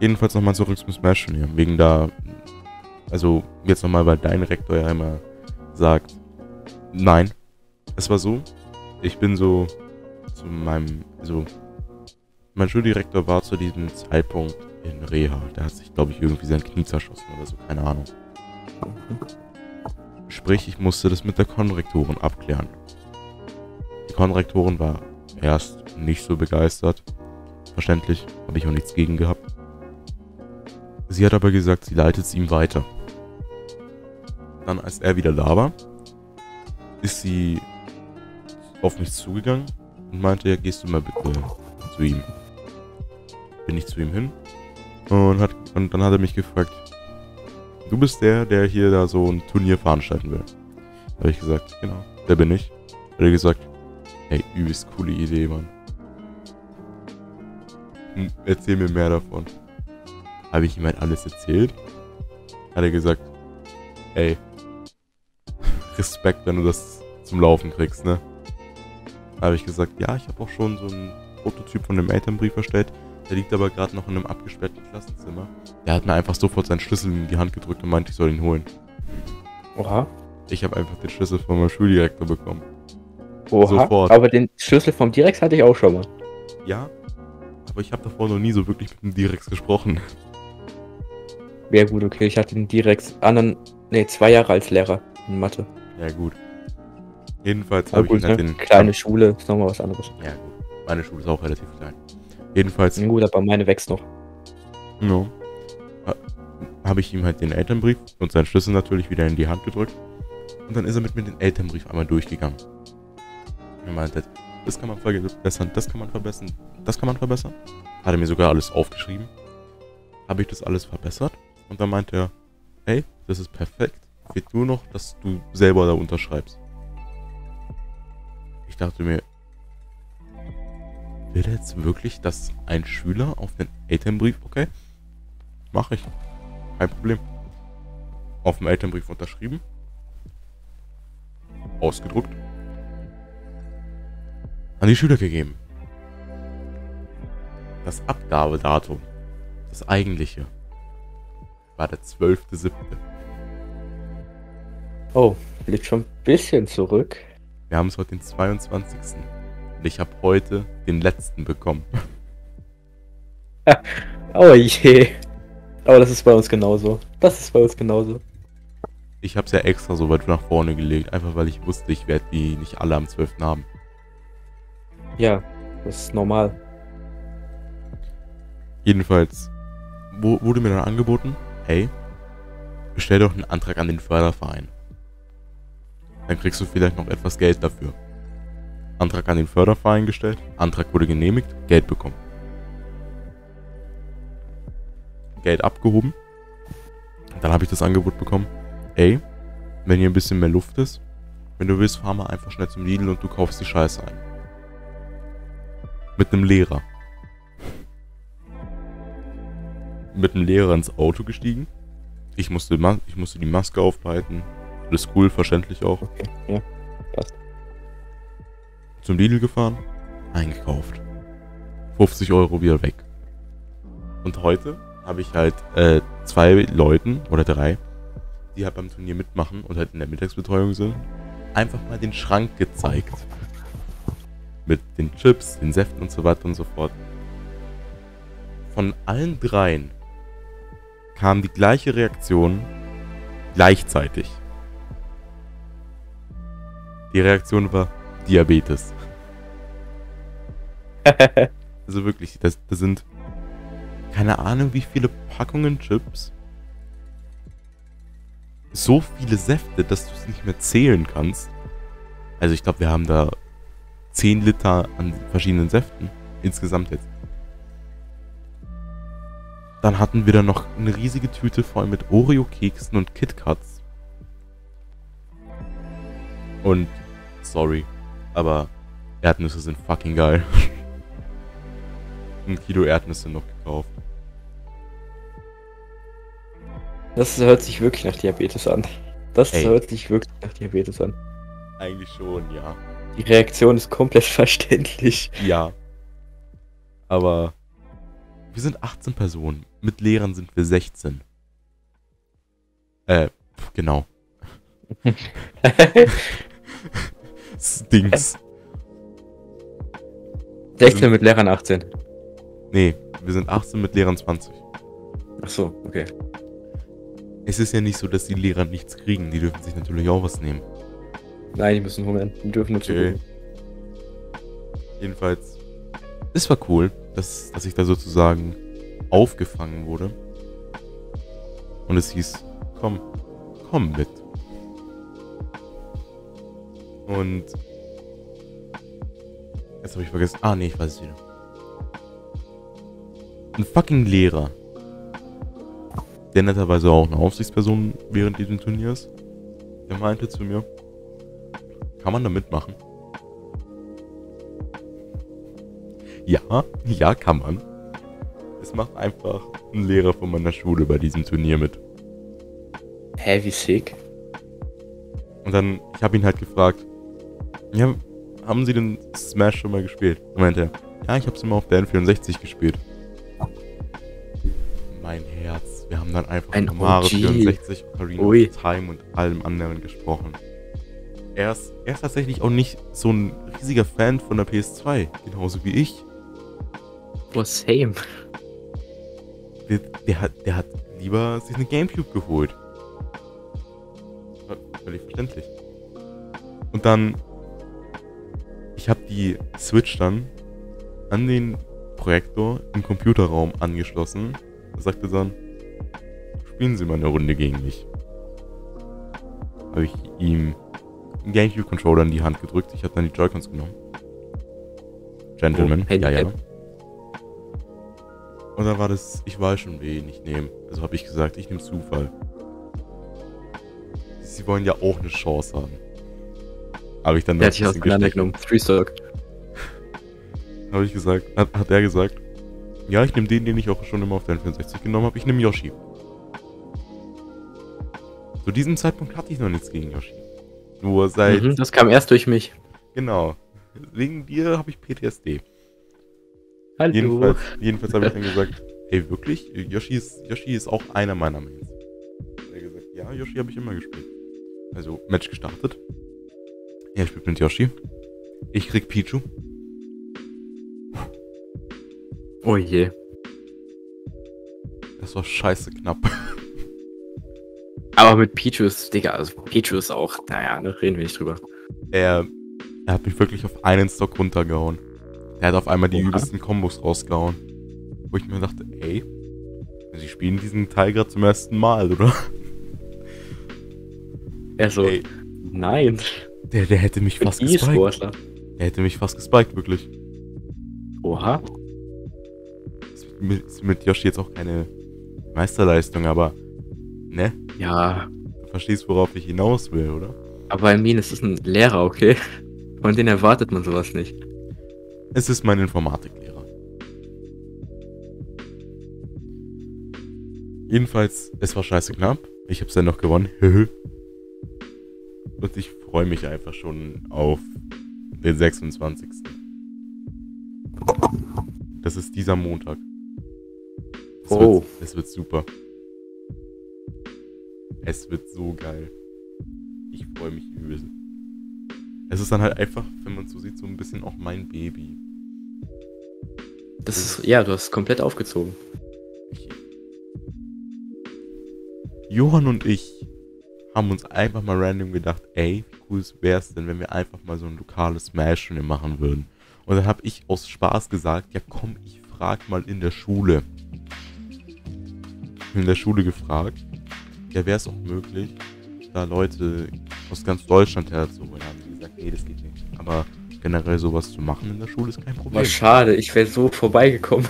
Jedenfalls nochmal zurück zum Smash hier. Wegen da. Also, jetzt nochmal, weil dein Rektor ja immer sagt, nein. Es war so, ich bin so zu meinem, also mein Schuldirektor war zu diesem Zeitpunkt in Reha. Der hat sich, glaube ich, irgendwie sein Knie zerschossen oder so, keine Ahnung. Sprich, ich musste das mit der Konrektorin abklären. Die Konrektorin war erst nicht so begeistert. Verständlich, habe ich auch nichts gegen gehabt. Sie hat aber gesagt, sie leitet es ihm weiter. Dann, als er wieder da war, ist sie auf mich zugegangen und meinte, ja, gehst du mal bitte zu ihm. Bin ich zu ihm hin und, hat, und dann hat er mich gefragt, du bist der, der hier da so ein Turnier veranstalten will. Da habe ich gesagt, genau, der bin ich. Hat er gesagt, hey, übelst coole Idee, Mann. Erzähl mir mehr davon. Habe ich ihm halt alles erzählt? Hat er gesagt, ey, Respekt, wenn du das zum Laufen kriegst, ne? Habe ich gesagt, ja, ich habe auch schon so einen Prototyp von dem Elternbrief erstellt. Der liegt aber gerade noch in einem abgesperrten Klassenzimmer. Der hat mir einfach sofort seinen Schlüssel in die Hand gedrückt und meinte, ich soll ihn holen. Oha. Ich habe einfach den Schlüssel von meinem Schuldirektor bekommen. Oha, sofort. aber den Schlüssel vom Direx hatte ich auch schon mal. Ja, aber ich habe davor noch nie so wirklich mit dem Direx gesprochen. Ja gut, okay, ich hatte den Direx anderen, nee, zwei Jahre als Lehrer in Mathe. Ja gut. Jedenfalls habe ich ne? den... Kleine Schule, ist nochmal was anderes. Ja gut, meine Schule ist auch relativ klein. Jedenfalls... Ja, gut, aber meine wächst noch. Ja. Habe ich ihm halt den Elternbrief und seinen Schlüssel natürlich wieder in die Hand gedrückt. Und dann ist er mit mir den Elternbrief einmal durchgegangen. Er meinte, das kann man verbessern, das kann man verbessern, das kann man verbessern. Hat er mir sogar alles aufgeschrieben. Habe ich das alles verbessert? Und dann meinte er, hey, das ist perfekt. Fehlt nur noch, dass du selber da unterschreibst. Ich dachte mir, will er jetzt wirklich, dass ein Schüler auf den Elternbrief, okay, mache ich. Kein Problem. Auf dem Elternbrief unterschrieben. Ausgedruckt. An die Schüler gegeben. Das Abgabedatum, das eigentliche, war der 12.07. Oh, liegt schon ein bisschen zurück. Wir haben es heute den 22. Und ich habe heute den letzten bekommen. oh je. Aber das ist bei uns genauso. Das ist bei uns genauso. Ich habe es ja extra so weit nach vorne gelegt, einfach weil ich wusste, ich werde die nicht alle am 12. haben. Ja, das ist normal. Jedenfalls wurde mir dann angeboten, hey, stell doch einen Antrag an den Förderverein. Dann kriegst du vielleicht noch etwas Geld dafür. Antrag an den Förderverein gestellt, Antrag wurde genehmigt, Geld bekommen. Geld abgehoben. Dann habe ich das Angebot bekommen, ey, wenn hier ein bisschen mehr Luft ist, wenn du willst, fahr mal einfach schnell zum Lidl und du kaufst die Scheiße ein. Mit einem Lehrer. Mit einem Lehrer ins Auto gestiegen. Ich musste, ich musste die Maske aufbehalten. Alles cool, verständlich auch. Okay, ja, passt. Zum Lidl gefahren, eingekauft. 50 Euro wieder weg. Und heute habe ich halt äh, zwei Leuten oder drei, die halt beim Turnier mitmachen und halt in der Mittagsbetreuung sind, einfach mal den Schrank gezeigt mit den Chips, den Säften und so weiter und so fort. Von allen dreien kam die gleiche Reaktion gleichzeitig. Die Reaktion war, Diabetes. Also wirklich, das, das sind keine Ahnung, wie viele Packungen Chips. So viele Säfte, dass du es nicht mehr zählen kannst. Also ich glaube, wir haben da 10 Liter an verschiedenen Säften. Insgesamt jetzt. Dann hatten wir da noch eine riesige Tüte voll mit Oreo-Keksen und KitKats. Und, sorry, aber Erdnüsse sind fucking geil. Ein Kilo Erdnüsse noch gekauft. Das hört sich wirklich nach Diabetes an. Das Ey. hört sich wirklich nach Diabetes an. Eigentlich schon, ja. Die Reaktion ist komplett verständlich. Ja. Aber wir sind 18 Personen. Mit Lehrern sind wir 16. Äh, genau. Stinks. 16 mit Lehrern 18. Nee, wir sind 18 mit Lehrern 20. Ach so, okay. Es ist ja nicht so, dass die Lehrer nichts kriegen. Die dürfen sich natürlich auch was nehmen. Nein, die müssen hungern. Die dürfen nur Okay. Jedenfalls, es war cool, dass, dass ich da sozusagen aufgefangen wurde. Und es hieß, komm, komm mit. Und jetzt habe ich vergessen. Ah, nee, ich weiß es wieder. Ein fucking Lehrer, der netterweise auch eine Aufsichtsperson während dieses Turniers, der meinte zu mir, kann man da mitmachen? Ja, ja, kann man. Es macht einfach ein Lehrer von meiner Schule bei diesem Turnier mit. Hä, wie sick? Und dann, ich habe ihn halt gefragt, ja, haben Sie den Smash schon mal gespielt? Und meinte er, ja, ich habe es immer auf der N64 gespielt. Mein Herz, wir haben dann einfach Ein Mario OG. 64, Ocarina Ui. of Time und allem anderen gesprochen. Er ist, er ist tatsächlich auch nicht so ein riesiger Fan von der PS2, genauso wie ich. Oh, same. Der, der, hat, der hat lieber sich eine Gamecube geholt. Völlig verständlich. Und dann, ich habe die Switch dann an den Projektor im Computerraum angeschlossen. Er sagte dann, spielen Sie mal eine Runde gegen mich. Habe ich ihm einen Gamecube-Controller in die Hand gedrückt. Ich habe dann die Joy-Cons genommen. Gentleman, Oh, ja, ja. Und dann war das, ich weiß schon, wen ich nehme. Also habe ich gesagt, ich nehme Zufall. Sie wollen ja auch eine Chance haben. Habe ich dann hat sich auseinandergenommen. Three Stock. Habe ich gesagt, hat, hat er gesagt, ja, ich nehme den, den ich auch schon immer auf der N64 genommen habe. Ich nehme Yoshi. Zu diesem Zeitpunkt hatte ich noch nichts gegen Yoshi. Nur seit, Mhm, das kam erst durch mich. genau, wegen dir habe ich PTSD. Hallo. Jedenfalls, jedenfalls habe ich dann gesagt, ey, wirklich? Yoshi ist, Yoshi ist auch einer meiner Mains. Hat er gesagt, ja, Yoshi habe ich immer gespielt. Also, Match gestartet. Er spielt mit Yoshi. Ich krieg Pichu. Oh je. Das war scheiße knapp. Aber mit Pichu ist, Digga, also Pichu ist auch, naja, da reden wir nicht drüber. Er, er hat mich wirklich auf einen Stock runtergehauen. Er hat auf einmal die Oha. übelsten Kombos rausgehauen. Wo ich mir dachte, ey, sie spielen diesen Teil gerade zum ersten Mal, oder? Er so, Ey, nein. der, der hätte mich fast gespiked. E-Sportler. Der hätte mich fast gespiked, wirklich. Oha. Ist mit, ist mit Yoshi jetzt auch keine Meisterleistung, aber ne? Ja, Du verstehst, worauf ich hinaus will, oder? aber I mean, es ist ein Lehrer, okay? Von denen erwartet man sowas nicht. Es ist mein Informatiklehrer. Jedenfalls, es war scheiße knapp. Ich hab's dann noch gewonnen. Und ich freue mich einfach schon auf den 26. Das ist dieser Montag. Es Oh. Wird, es wird super. Es wird so geil. Ich freue mich übel. Es ist dann halt einfach, wenn man so sieht, so ein bisschen auch mein Baby. Das ist, ja, du hast komplett aufgezogen. Ich, Johann und ich haben uns einfach mal random gedacht, ey, wie cool wäre es denn, wenn wir einfach mal so ein lokales Smash-Turnier machen würden? Und dann habe ich aus Spaß gesagt, ja komm, ich frag mal in der Schule. In der Schule gefragt, ja, wäre es auch möglich, da Leute aus ganz Deutschland herzuholen. Haben die gesagt, nee, das geht nicht. Aber generell sowas zu machen in der Schule ist kein Problem. War schade, ich wäre so vorbeigekommen.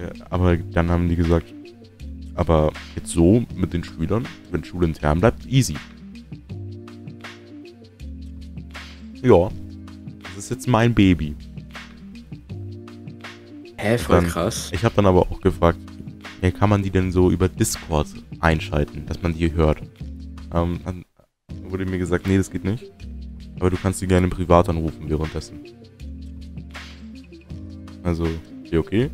Ja, aber dann haben die gesagt, aber jetzt so mit den Schülern, wenn Schule intern bleibt, easy. Ja, das ist jetzt mein Baby. Hä, voll Dann- krass. Ich habe dann aber auch gefragt, ja, kann man die denn so über Discord einschalten, dass man die hört? Ähm, dann wurde mir gesagt, nee, das geht nicht. Aber du kannst die gerne privat anrufen währenddessen. Also, okay, okay.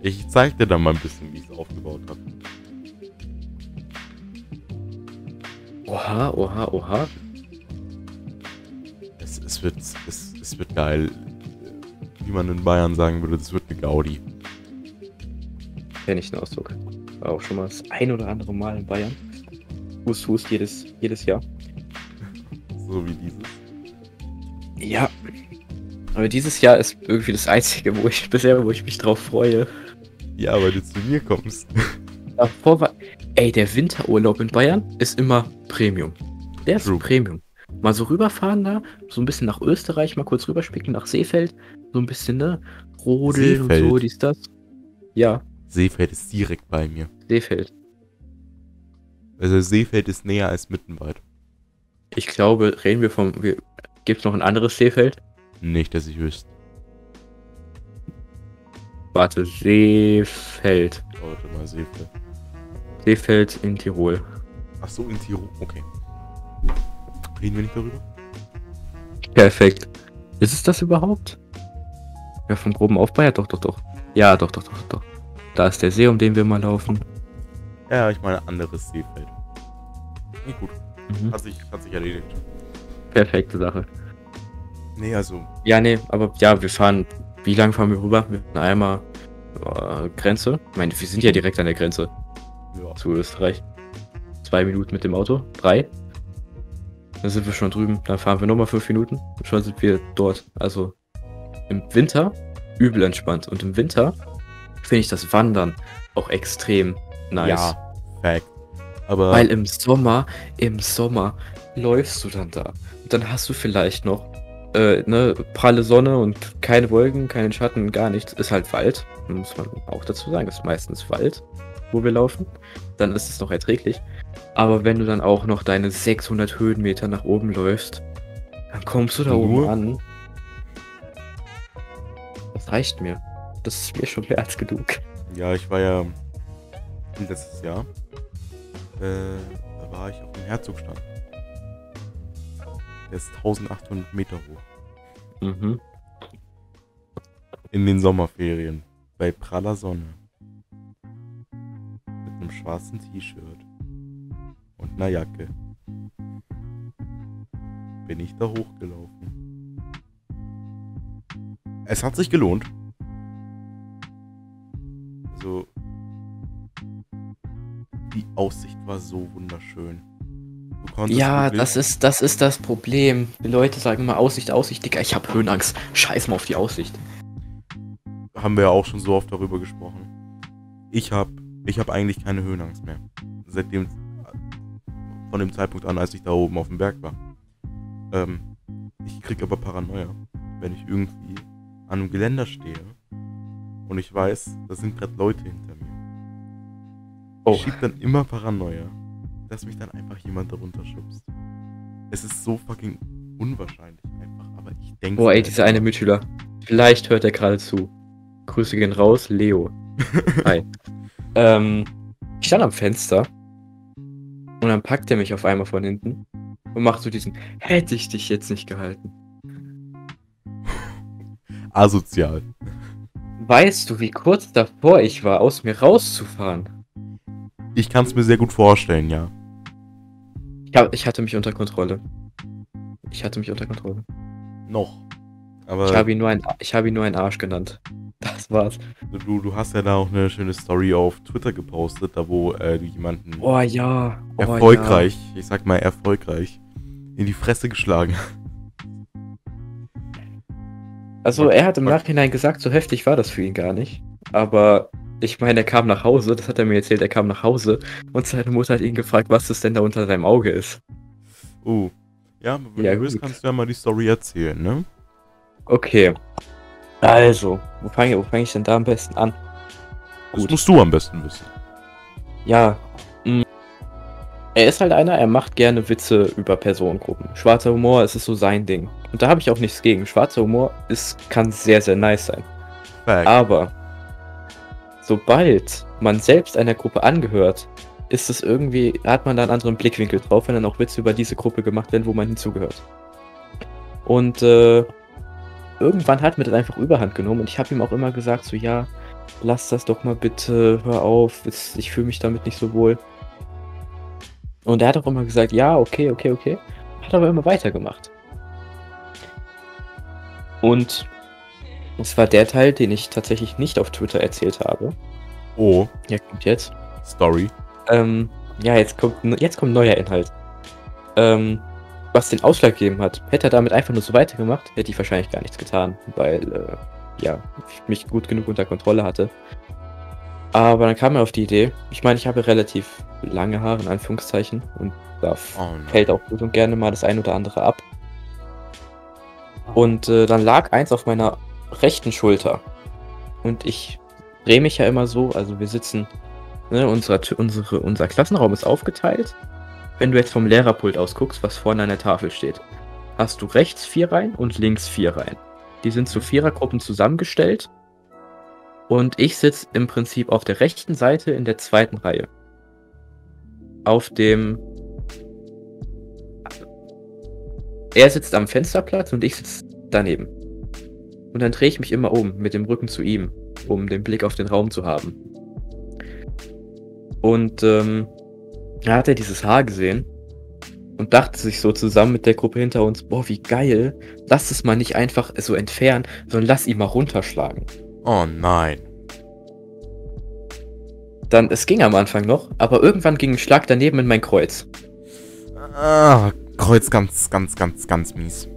Ich zeig dir dann mal ein bisschen, wie ich es aufgebaut habe. Oha, oha, oha. Es, es, wird, es, es wird geil. Wie man in Bayern sagen würde, es wird eine Gaudi. Kenn ich den Ausdruck. War auch schon mal das ein oder andere Mal in Bayern. Hust, hust, jedes, jedes Jahr. So wie dieses. Ja. Aber dieses Jahr ist irgendwie das einzige, wo ich bisher, wo ich mich drauf freue. Ja, weil du zu mir kommst. Davor war. Ey, der Winterurlaub in Bayern ist immer Premium. Der ist True. Premium. Mal so rüberfahren da, so ein bisschen nach Österreich, mal kurz rüberspicken nach Seefeld, so ein bisschen, ne? Rodeln und Seefeld? so, dies, das. Ja, Seefeld ist direkt bei mir. Seefeld. Also Seefeld ist näher als Mittenwald. Ich glaube, reden wir vom. Gibt es noch ein anderes Seefeld? Nicht, dass ich wüsste. Warte, Seefeld. Warte mal, Seefeld. Seefeld in Tirol. Ach so, in Tirol. Okay. Reden wir nicht darüber? Perfekt. Ist es das überhaupt? Ja, vom groben Aufbau, ja, doch, doch, doch. Ja, doch, doch, doch, doch. Da ist der See, um den wir mal laufen. Ja, ich meine anderes Seefeld. Nee, gut. Mhm. Hat sich, hat sich erledigt. Perfekte Sache. Nee, also, Ja, nee, aber ja, wir fahren. Wie lange fahren wir rüber? Wir fahren einmal äh, Grenze. Ich meine, wir sind ja direkt an der Grenze ja. zu Österreich. Zwei Minuten mit dem Auto. Drei. Dann sind wir schon drüben. Dann fahren wir nochmal fünf Minuten. Und schon sind wir dort. Also im Winter übel entspannt. Und im Winter finde ich das Wandern auch extrem nice. Ja, Fact. Aber Weil im Sommer, im Sommer läufst du dann da. Und dann hast du vielleicht noch äh, ne, pralle Sonne und keine Wolken, keinen Schatten, gar nichts. Ist halt Wald. Muss man auch dazu sagen, ist meistens Wald, wo wir laufen. Dann ist es noch erträglich. Aber wenn du dann auch noch deine 600 Höhenmeter nach oben läufst, dann kommst du da oben an. Das reicht mir. Das ist mir schon mehr als genug. ja, ich war ja letztes Jahr. Äh, da war ich auf dem Herzogstand. Der ist 1800 Meter hoch. Mhm. In den Sommerferien. Bei praller Sonne. Mit einem schwarzen T-Shirt. Und einer Jacke. Bin ich da hochgelaufen. Es hat sich gelohnt. Also. Die Aussicht war so wunderschön. Ja, das ist, das ist das Problem. Die Leute sagen immer Aussicht, Aussicht, Digga. Ich hab Höhenangst. Scheiß mal auf die Aussicht. haben wir ja auch schon so oft darüber gesprochen. Ich habe ich hab eigentlich keine Höhenangst mehr. Seitdem, von dem Zeitpunkt an, als ich da oben auf dem Berg war. Ähm, ich krieg aber Paranoia, wenn ich irgendwie an einem Geländer stehe und ich weiß, da sind gerade Leute hinter mir. Oh. Ich schieb dann immer Paranoia, dass mich dann einfach jemand darunter schubst. Es ist so fucking unwahrscheinlich einfach, aber ich denke. Boah, ey, dieser eine Mitschüler. Vielleicht hört er gerade zu. Grüße gehen raus, Leo. Hi. ähm, ich stand am Fenster und dann packt er mich auf einmal von hinten und macht so diesen, hätte ich dich jetzt nicht gehalten. Asozial. Weißt du, wie kurz davor ich war, aus mir rauszufahren? Ich kann es mir sehr gut vorstellen, ja. Ich, hab, ich hatte mich unter Kontrolle. Ich hatte mich unter Kontrolle. Noch. Aber Ich habe ihn nur ein, ich habe ihn nur einen Arsch genannt. Das war's. Du, du hast ja da auch eine schöne Story auf Twitter gepostet, da wo äh, du jemanden Oh ja. Oh, erfolgreich, ich sag mal erfolgreich, in die Fresse geschlagen. Also er hat im Nachhinein gesagt, so heftig war das für ihn gar nicht. Aber ich meine, er kam nach Hause, das hat er mir erzählt, er kam nach Hause und seine Mutter hat ihn gefragt, was das denn da unter seinem Auge ist. Oh. Ja, wenn Ja, du willst, kannst du ja mal die Story erzählen, ne? Okay. Also, wo fange wo fang ich denn da am besten an? Das Gut. musst du am besten wissen. Ja. Er ist halt einer, er macht gerne Witze über Personengruppen. Schwarzer Humor, es ist so sein Ding. Und da habe ich auch nichts gegen. Schwarzer Humor ist, kann sehr, sehr nice sein. Fact. Aber sobald man selbst einer Gruppe angehört, ist es irgendwie, hat man da einen anderen Blickwinkel drauf, wenn dann auch Witze über diese Gruppe gemacht werden, wo man hinzugehört. Und äh, irgendwann hat mir das einfach überhand genommen und ich habe ihm auch immer gesagt, so ja, lass das doch mal bitte, hör auf, ich fühle mich damit nicht so wohl. Und er hat auch immer gesagt, ja, okay, okay, okay. Hat aber immer weitergemacht. Und es war der Teil, den ich tatsächlich nicht auf Twitter erzählt habe. Oh, Ja, kommt jetzt. Story. Ähm, ja, jetzt kommt, jetzt kommt neuer Inhalt. Ähm, was den Ausschlag gegeben hat, hätte er damit einfach nur so weitergemacht, hätte ich wahrscheinlich gar nichts getan, weil, äh, ja, ich mich gut genug unter Kontrolle hatte. Aber dann kam er auf die Idee, ich meine, ich habe relativ lange Haare, in Anführungszeichen, und da Oh fällt auch gut und gerne mal das ein oder andere ab. Und äh, dann lag eins auf meiner rechten Schulter. Und ich drehe mich ja immer so, also wir sitzen, ne, unser, Tü- unsere, unser Klassenraum ist aufgeteilt. Wenn du jetzt vom Lehrerpult aus guckst, was vorne an der Tafel steht, hast du rechts vier Reihen und links vier Reihen. Die sind zu Vierergruppen zusammengestellt. Und ich sitze im Prinzip auf der rechten Seite in der zweiten Reihe. Auf dem Er sitzt am Fensterplatz und ich sitze daneben. Und dann drehe ich mich immer um, mit dem Rücken zu ihm, um den Blick auf den Raum zu haben. Und ähm, da hat er dieses Haar gesehen und dachte sich so zusammen mit der Gruppe hinter uns, boah, wie geil, lass es mal nicht einfach so entfernen, sondern lass ihn mal runterschlagen. Oh nein. Dann, es ging am Anfang noch, aber irgendwann ging ein Schlag daneben in mein Kreuz. Ah, Kreuz ganz, ganz, ganz, ganz mies.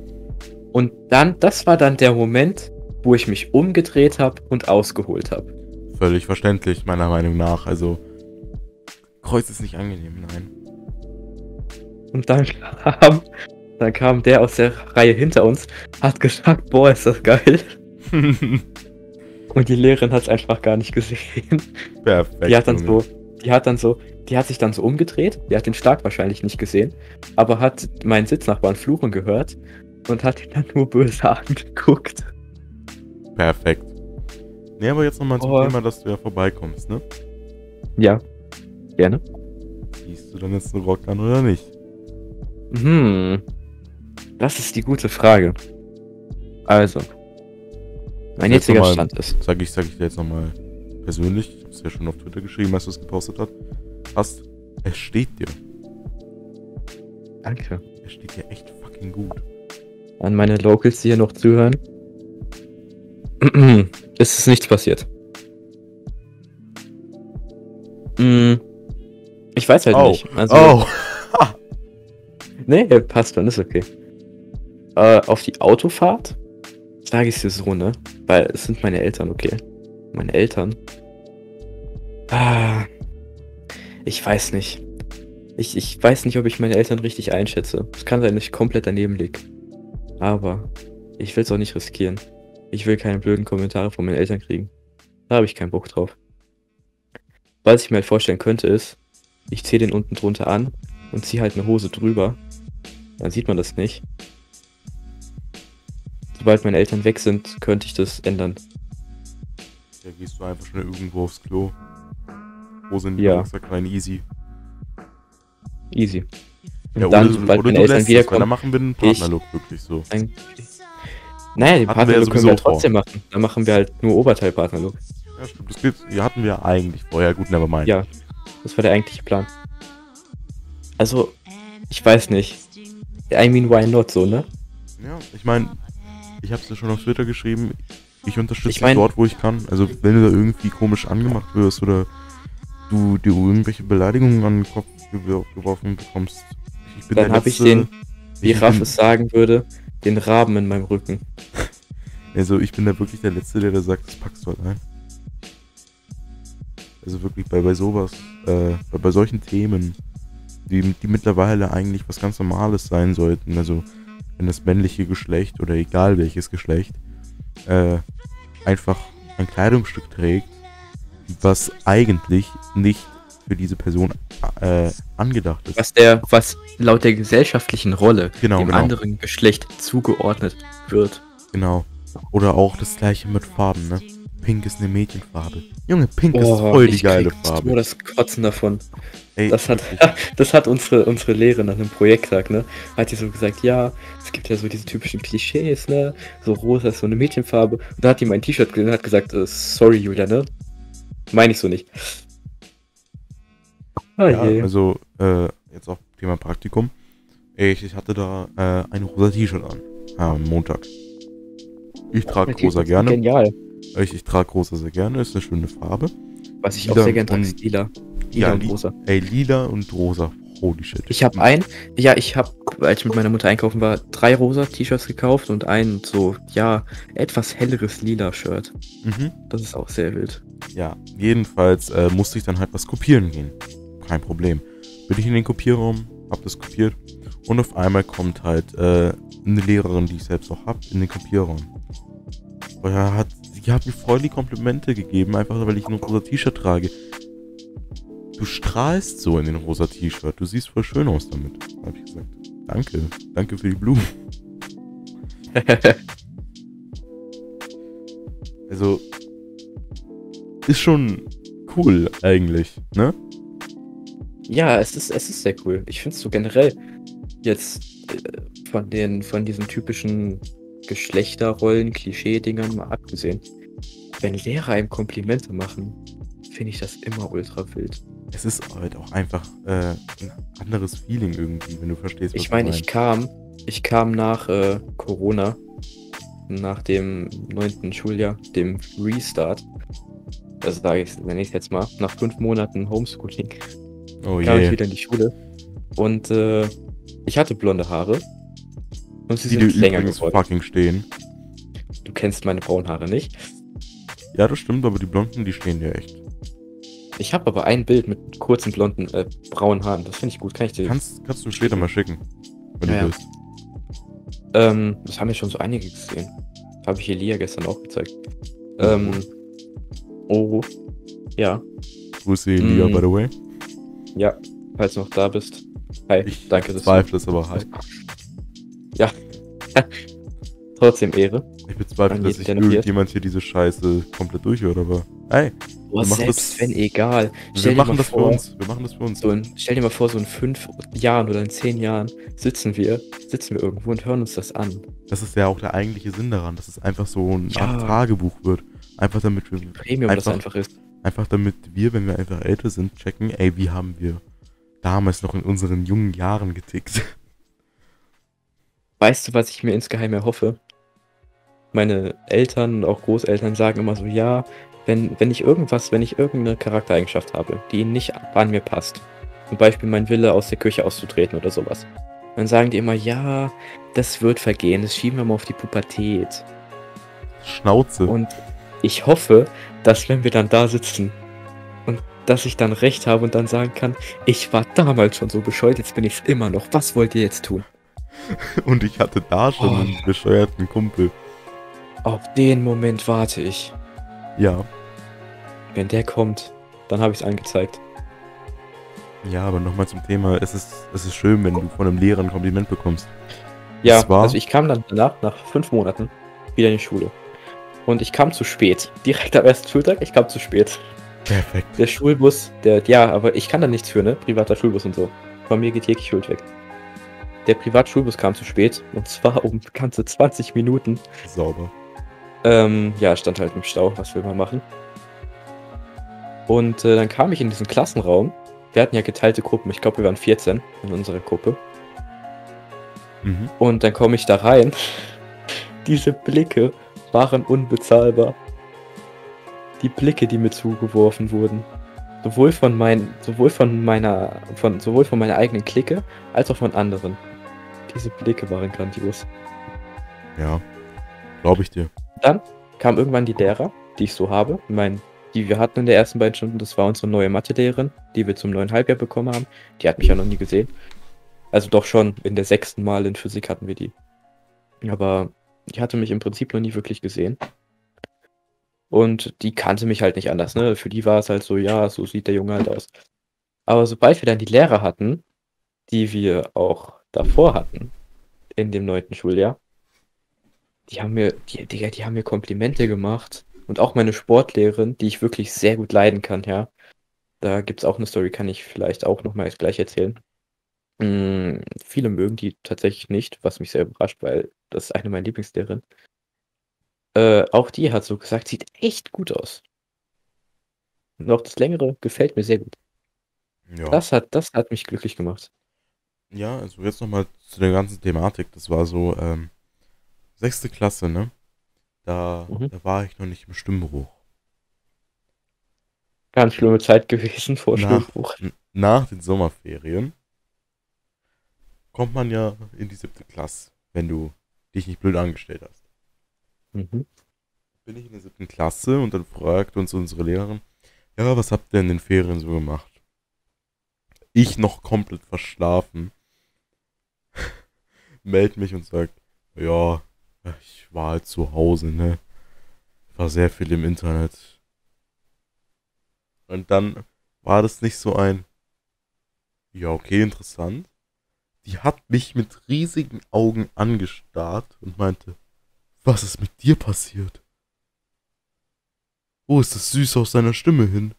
Und dann, das war dann der Moment, wo ich mich umgedreht habe und ausgeholt habe. Völlig verständlich, meiner Meinung nach. Also, Kreuz ist nicht angenehm, nein. Und dann kam, dann kam der aus der Reihe hinter uns, hat gesagt, boah, ist das geil. Und die Lehrerin hat es einfach gar nicht gesehen. Perfekt. Die hat dann so, die hat dann so, die hat sich dann so umgedreht, die hat den Schlag wahrscheinlich nicht gesehen, aber hat meinen Sitznachbarn fluchen gehört und hat ihn dann nur böse angeguckt. Perfekt. Nee, aber jetzt nochmal zum Oh. Thema, dass du ja vorbeikommst, ne? Ja, gerne. Siehst du dann jetzt einen Rock an oder nicht? Hm, das ist die gute Frage. Also, mein jetziger mal- Stand ist, Sag ich, sag ich dir jetzt nochmal persönlich. Ich hab's ja schon auf Twitter geschrieben, als du es gepostet hast. hast. Es steht dir. danke, Es steht dir echt fucking gut. an meine Locals, die hier noch zuhören. es ist nichts passiert. Hm, ich weiß halt Oh. nicht. Also, oh! Nee, passt schon, ist okay. Äh, auf die Autofahrt sage ich es dir so, ne? Weil es sind meine Eltern, okay. Meine Eltern. Ah, ich weiß nicht. Ich, ich weiß nicht, ob ich meine Eltern richtig einschätze. Es kann sein, dass ich komplett daneben lieg. Aber ich will es auch nicht riskieren. Ich will keine blöden Kommentare von meinen Eltern kriegen. Da habe ich keinen Bock drauf. Was ich mir halt vorstellen könnte, ist, ich ziehe den unten drunter an und ziehe halt eine Hose drüber. Dann sieht man das nicht. Sobald meine Eltern weg sind, könnte ich das ändern. Da gehst du einfach schnell irgendwo aufs Klo. Wo sind die Ja. Rucksack rein? Easy. Easy. Und Ja, dann, oder, sobald oder meine Eltern weil dann wiederkommen, machen wir einen Partnerlook wirklich so. dann. Naja, ja Partnerlook können wir ja sowieso vor. trotzdem machen. Dann machen wir halt nur Oberteil-Partnerlook. Ja, stimmt. Das geht, die hatten wir eigentlich vorher. Gut, nevermind. Ja, das war der eigentliche Plan. Also, ich weiß nicht. I mean, why not so, ne? Ja, ich meine, ich hab's dir schon auf Twitter geschrieben. Ich unterstütze Ich mein- dich dort, wo ich kann. Also wenn du da irgendwie komisch angemacht wirst oder du dir irgendwelche Beleidigungen an den Kopf geworfen bekommst. Ich bin Dann der hab ich den- Wie Raff es sagen würde, den Raben in meinem Rücken. Also ich bin da wirklich der Letzte, der da sagt, das packst du halt ein. Also wirklich bei, bei sowas, äh, bei, bei solchen Themen, die, die mittlerweile eigentlich was ganz Normales sein sollten. Also wenn das männliche Geschlecht oder egal welches Geschlecht äh, einfach ein Kleidungsstück trägt, was eigentlich nicht für diese Person äh, angedacht ist. Was der, was laut der gesellschaftlichen Rolle Genau, dem genau. anderen Geschlecht zugeordnet wird. Genau. Oder auch das gleiche mit Farben, ne? Pink ist eine Mädchenfarbe. Junge, Pink ist Oh, voll die geile Farbe. Nur das Kotzen davon. Ey, Das hat, das hat unsere, unsere Lehrerin an einem Projekttag, ne? Hat die so gesagt, ja, es gibt ja so diese typischen Klischees, ne? So rosa ist so eine Mädchenfarbe. Und da hat die mein T-Shirt gesehen und hat gesagt, äh, sorry, Julia, ne? Meine ich so nicht. Ah ja, je. also, äh, jetzt auch Thema Praktikum. Ich, ich hatte da äh, ein rosa T-Shirt an. Am Montag. Ich trage rosa ist gerne. Genial. Ich, ich trage rosa sehr gerne, ist eine schöne Farbe. Was ich auch Lila sehr gerne trage, ist lila. Lila Ja, und rosa. Ey, lila und rosa. Holy shit. Ich habe ein, ja, ich habe, als ich mit meiner Mutter einkaufen war, drei rosa T-Shirts gekauft und ein so, ja, etwas helleres lila Shirt. Mhm. Das ist auch sehr wild. Ja, jedenfalls äh, musste ich dann halt was kopieren gehen. Kein Problem. Bin ich in den Kopierraum, hab das kopiert und auf einmal kommt halt äh, eine Lehrerin, die ich selbst auch hab, in den Kopierraum. Und er hat, sie hat mir die Komplimente gegeben, einfach weil ich ein rosa T-Shirt trage. Du strahlst so in den rosa T-Shirt, du siehst voll schön aus damit. Hab ich gesagt. Danke, danke für die Blumen. Also, ist schon cool eigentlich, ne? Ja, es ist, es ist sehr cool. Ich finde es so generell jetzt äh, von den, von diesen typischen Geschlechterrollen, Klischee-Dingern mal abgesehen. Wenn Lehrer einem Komplimente machen, finde ich das immer ultra wild. Es ist halt auch einfach äh, ein anderes Feeling irgendwie, wenn du verstehst, was Ich meine, ich ich kam, ich kam nach äh, Corona, nach dem neunten Schuljahr, dem Restart. Also sage ich, nenne ich es jetzt mal, nach fünf Monaten Homeschooling Oh kam ich je. wieder in die Schule. Und äh, ich hatte blonde Haare. Und sie Die sind länger geworden. fucking stehen. Du kennst meine braunen Haare nicht. Ja, das stimmt, aber die Blonden, die stehen dir echt. Ich habe aber ein Bild mit kurzen blonden, äh, braunen Haaren. Das finde ich gut. Kann ich dir. Kannst, kannst du später mal schicken, wenn Ja, du ja. willst. Ähm, das haben ja schon so einige gesehen. Habe ich Elia gestern auch gezeigt. Ähm, oh. Ja, Grüße Elia, Mm. by the way. ja, falls du noch da bist. Hi, Ich danke, dass bezweifle es aber halt. Ja. Trotzdem Ehre. Ich bezweifle, dass sich irgendjemand hier diese Scheiße komplett durchhört, aber Wir machen selbst das- wenn egal. wir Stell machen das für vor, uns. Wir machen das für uns. So in, stell dir mal vor, so in fünf Jahren oder in zehn Jahren sitzen wir, sitzen wir irgendwo und hören uns das an. Das ist ja auch der eigentliche Sinn daran, dass es einfach so ein Ja. Tagebuch wird. Einfach damit wir Premium das Einfach- einfach ist. Einfach damit wir, wenn wir einfach älter sind, checken, ey, wie haben wir damals noch in unseren jungen Jahren getickt. Weißt du, was ich mir insgeheim erhoffe? Meine Eltern und auch Großeltern sagen immer so, ja, wenn, wenn ich irgendwas, wenn ich irgendeine Charaktereigenschaft habe, die nicht an mir passt, zum Beispiel mein Wille aus der Küche auszutreten oder sowas, dann sagen die immer, ja, das wird vergehen, das schieben wir mal auf die Pubertät. Schnauze. Und ich hoffe, dass wenn wir dann da sitzen und dass ich dann recht habe und dann sagen kann, ich war damals schon so bescheuert, jetzt bin ich es immer noch. Was wollt ihr jetzt tun? Und ich hatte da schon Oh. einen bescheuerten Kumpel. Auf den Moment warte ich. Ja. Wenn der kommt, dann habe ich es angezeigt. Ja, aber nochmal zum Thema, es ist, es ist schön, wenn du von einem Lehrer ein Kompliment bekommst. Ja, also ich kam dann danach, nach fünf Monaten, wieder in die Schule. Und ich kam zu spät. Direkt am ersten Schultag, ich kam zu spät. Perfekt. Der Schulbus, der, ja, aber ich kann da nichts für, ne? Privater Schulbus und so. Von mir geht jegliche Schuld weg. Der Privatschulbus kam zu spät und zwar um ganze 20 Minuten. Sauber. Ähm, ja, stand halt im Stau, was will man machen? Und äh, dann kam ich in diesen Klassenraum. Wir hatten ja geteilte Gruppen, ich glaube, wir waren 14 in unserer Gruppe. Mhm. Und dann komme ich da rein. Diese Blicke waren unbezahlbar. Die Blicke, die mir zugeworfen wurden. Sowohl von mein, sowohl von meiner, von, sowohl von meiner eigenen Clique, als auch von anderen. Diese Blicke waren grandios. Ja, glaube ich dir. Dann kam irgendwann die Lehrer, die ich so habe, mein, die wir hatten in der ersten beiden Stunden. Das war unsere neue Mathelehrerin, die wir zum neuen Halbjahr bekommen haben. Die hat mich ja noch nie gesehen. Also doch schon in der sechsten Mal in Physik hatten wir die. Aber die hatte mich im Prinzip noch nie wirklich gesehen. Und die kannte mich halt nicht anders, ne? Für die war es halt so, ja, so sieht der Junge halt aus. Aber sobald wir dann die Lehrer hatten, die wir auch davor hatten, in dem neunten Schuljahr, die haben mir, die, Digga, die haben mir Komplimente gemacht. Und auch meine Sportlehrerin, die ich wirklich sehr gut leiden kann, ja. Da gibt es auch eine Story, kann ich vielleicht auch nochmal gleich erzählen. Mm, viele mögen die tatsächlich nicht, was mich sehr überrascht, weil das ist eine meiner Lieblingslehrerinnen. Äh, auch die hat so gesagt, sieht echt gut aus. Und auch das Längere gefällt mir sehr gut. Ja. Das hat, das hat mich glücklich gemacht. Ja, also jetzt nochmal zu der ganzen Thematik. Das war so, ähm, sechste Klasse, ne? Da, Mhm. da war ich noch nicht im Stimmbruch. Ganz schlimme Zeit gewesen vor Nach, n- nach den Sommerferien kommt man ja in die siebte Klasse, wenn du dich nicht blöd angestellt hast. Mhm. Bin ich in der siebten Klasse und dann fragt uns unsere Lehrerin, ja, was habt ihr in den Ferien so gemacht? Ich noch komplett verschlafen. Meld mich und sagt, ja, ich war halt zu Hause, ne? War sehr viel im Internet. Und dann war das nicht so ein, ja, okay, interessant. Die hat mich mit riesigen Augen angestarrt und meinte, was ist mit dir passiert? Wo ist das Süße aus seiner Stimme hin?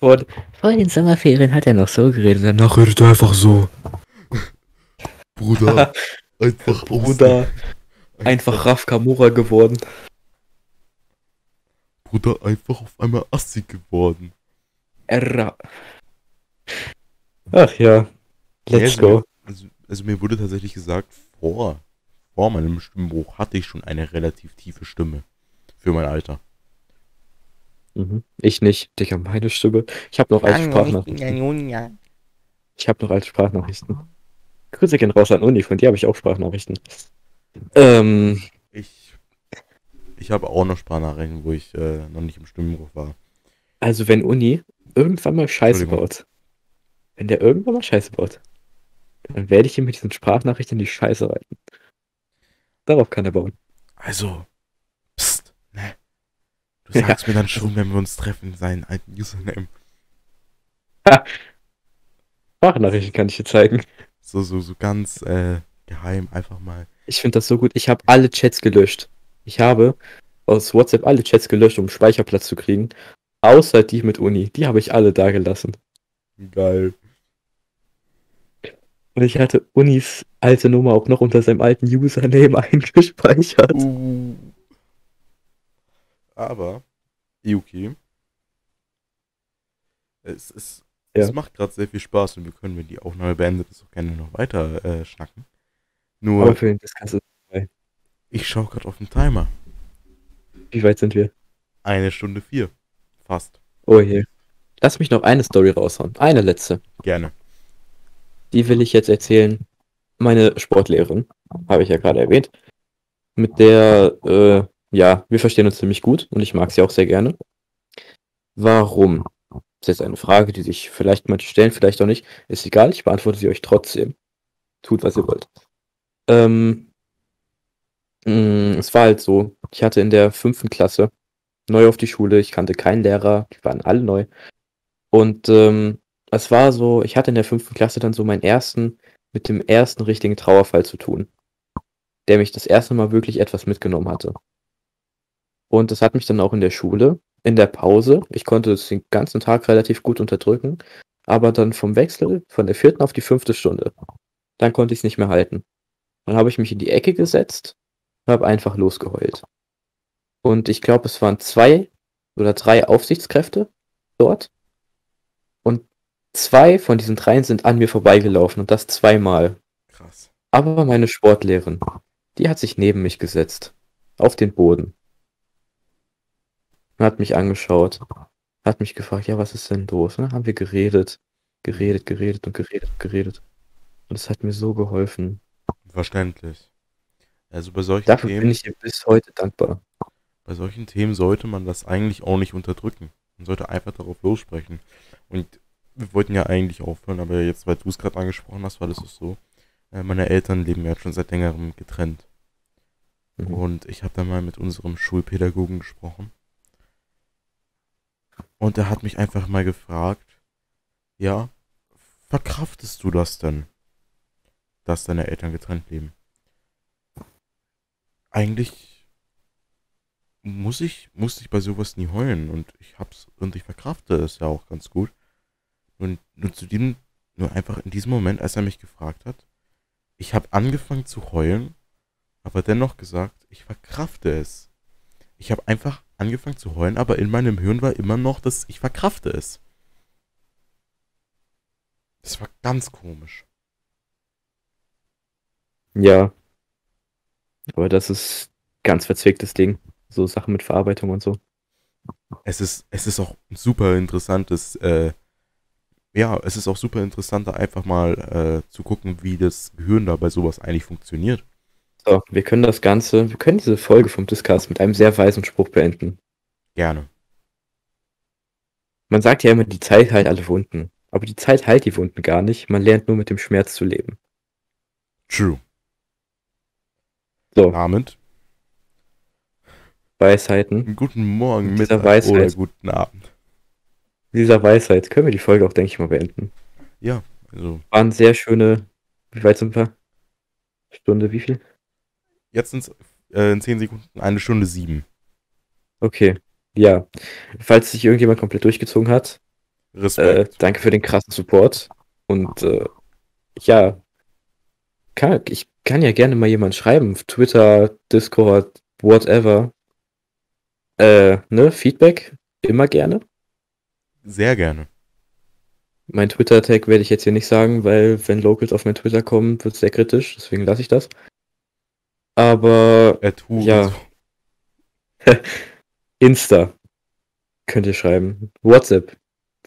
Vor, vor den Sommerferien hat er noch so geredet. Danach redet er einfach so. Bruder, einfach Bruder, einfach Raf Kamura geworden. Bruder, einfach auf einmal assig geworden. Erra. Ach ja. Let's Ja, go. Also, also mir wurde tatsächlich gesagt, vor, vor meinem Stimmbruch hatte ich schon eine relativ tiefe Stimme. Für mein Alter. Mhm. Ich nicht, Digga, meine Stimme. Ich habe noch alte Sprachnachrichten. Ich habe noch alte Sprachnachrichten. Grüße gehen raus an Uni, von dir habe ich auch Sprachnachrichten. Ähm, Ich, ich habe auch noch Sprachnachrichten, wo ich äh, noch nicht im Stimmbruch war. also wenn Uni irgendwann mal Scheiße baut, wenn der irgendwann mal Scheiße baut, dann werde ich ihm mit diesen Sprachnachrichten in die Scheiße reiten. Darauf kann er bauen. Also? Du Ja. sagst mir dann schon, wenn wir uns treffen, seinen alten Username. Sprachnachrichten kann ich dir zeigen. So, so, so ganz äh, geheim einfach mal. Ich finde das so gut. Ich habe alle Chats gelöscht. Ich habe aus WhatsApp alle Chats gelöscht, um Speicherplatz zu kriegen. Außer die mit Uni. Die habe ich alle da gelassen. Geil. Und ich hatte Unis alte Nummer auch noch unter seinem alten Username eingespeichert. Uh. Aber, Yuki, es, es, Ja. es macht gerade sehr viel Spaß und wir können, wenn die Aufnahme beendet ist, auch gerne noch weiter äh, schnacken. Aber Nur, für den Discuss ist- ich schaue gerade auf den Timer. wie weit sind wir? Eine Stunde vier. Fast. Oh je. Lass mich noch eine Story raushauen. Eine letzte. Gerne. Die will ich jetzt erzählen. Meine Sportlehrerin, habe ich ja gerade erwähnt. Mit der, äh, ja, wir verstehen uns ziemlich gut und ich mag sie auch sehr gerne. Warum? Das ist jetzt eine Frage, die sich vielleicht manche stellen, vielleicht auch nicht. Ist egal, ich beantworte sie euch trotzdem. Tut, was ihr wollt. Ähm, mh, es war halt so, ich hatte in der fünften Klasse neu auf die Schule, ich kannte keinen Lehrer, die waren alle neu. Und ähm, es war so, ich hatte in der fünften Klasse dann so meinen ersten, mit dem ersten richtigen Trauerfall zu tun, der mich das erste Mal wirklich etwas mitgenommen hatte. Und das hat mich dann auch in der Schule, in der Pause, ich konnte es den ganzen Tag relativ gut unterdrücken, aber dann vom Wechsel von der vierten auf die fünfte Stunde, dann konnte ich es nicht mehr halten. Dann habe ich mich in die Ecke gesetzt und habe einfach losgeheult. Und ich glaube, es waren zwei oder drei Aufsichtskräfte dort. Und zwei von diesen dreien sind an mir vorbeigelaufen und das zweimal. Krass. Aber meine Sportlehrerin, die hat sich neben mich gesetzt. Auf den Boden. Und hat mich angeschaut, hat mich gefragt, ja, was ist denn los? Und dann haben wir geredet, geredet, geredet und geredet, geredet. Und es hat mir so geholfen. Verständlich. Also bei solchen Dafür Themen, bin ich bis heute dankbar. bei solchen Themen sollte man das eigentlich auch nicht unterdrücken. Man sollte einfach darauf lossprechen. Und wir wollten ja eigentlich aufhören, aber jetzt, weil du es gerade angesprochen hast, war das auch so. Äh, meine Eltern leben ja schon seit längerem getrennt. Mhm. Und ich habe da mal mit unserem Schulpädagogen gesprochen. Und er hat mich einfach mal gefragt, ja, verkraftest du das denn, dass deine Eltern getrennt leben? Eigentlich muss ich, musste ich bei sowas nie heulen und ich hab's und ich verkrafte es ja auch ganz gut. Und nur zu dem, nur einfach in diesem Moment, als er mich gefragt hat, ich habe angefangen zu heulen, aber dennoch gesagt, ich verkrafte es. Ich habe einfach angefangen zu heulen, aber in meinem Hirn war immer noch, dass ich verkrafte es. Das war ganz komisch. Ja, aber das ist ganz verzwicktes Ding. So Sachen mit Verarbeitung und so. Es ist, es ist auch ein super interessantes, äh, ja, es ist auch super interessant, da einfach mal äh, zu gucken, wie das Gehirn da bei sowas eigentlich funktioniert. So, wir können das Ganze, wir können diese Folge vom Discast mit einem sehr weisen Spruch beenden. Gerne. Man sagt ja immer, die Zeit heilt alle Wunden. Aber die Zeit heilt die Wunden gar nicht. Man lernt nur mit dem Schmerz zu leben. True. So, Damit Weisheiten. guten Morgen, Mit dieser Weisheit. oder guten Abend. Mit dieser Weisheit können wir die Folge auch, denke ich mal, beenden. Ja, also Waren sehr schöne, wie weit sind wir? Stunde, wie viel? Jetzt sind es äh, in 10 Sekunden eine Stunde sieben. Okay, ja. Falls sich irgendjemand komplett durchgezogen hat, äh, danke für den krassen Support. Und äh, ja, kann, ich kann ja gerne mal jemand schreiben. Twitter, Discord, whatever. Äh, ne, Feedback, immer gerne. Sehr gerne. Mein Twitter-Tag werde ich jetzt hier nicht sagen, weil wenn Locals auf mein Twitter kommen, wird es sehr kritisch, deswegen lasse ich das. Aber Er Ja. Insta könnt ihr schreiben. WhatsApp.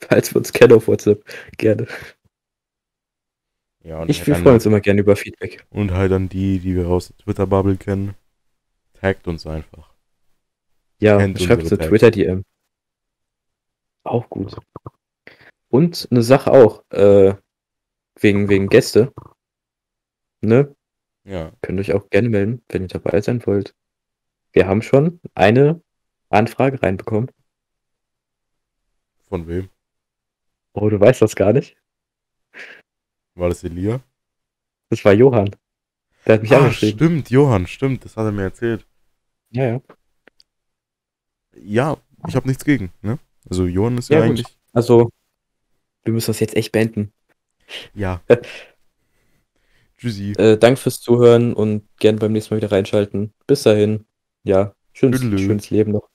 Falls wir uns kennen auf WhatsApp. Gerne. Ja, Ich halt wir freuen uns immer gerne über Feedback. Und halt dann die, die wir aus der Twitter-Bubble kennen. Taggt uns einfach. Ja, Kennt schreibt eine. Twitter-DM. Auch gut. Und eine Sache auch, äh, wegen, wegen Gäste. Ne? Ja. Könnt ihr euch auch gerne melden, wenn ihr dabei sein wollt. Wir haben schon eine Anfrage reinbekommen. Von wem? Oh, du weißt das gar nicht? War das Elia? Das war Johann. Der hat mich Ah, angeschrieben. stimmt, Johann, stimmt, das hat er mir erzählt. Ja, ja. Ja, ich habe nichts gegen, ne? Also Johann ist ja, Ja, gut. eigentlich. Also, wir müssen das jetzt echt beenden. Ja. Tschüssi. Äh, danke fürs Zuhören und gerne beim nächsten Mal wieder reinschalten. Bis dahin. Ja, schönes, schönes Leben noch.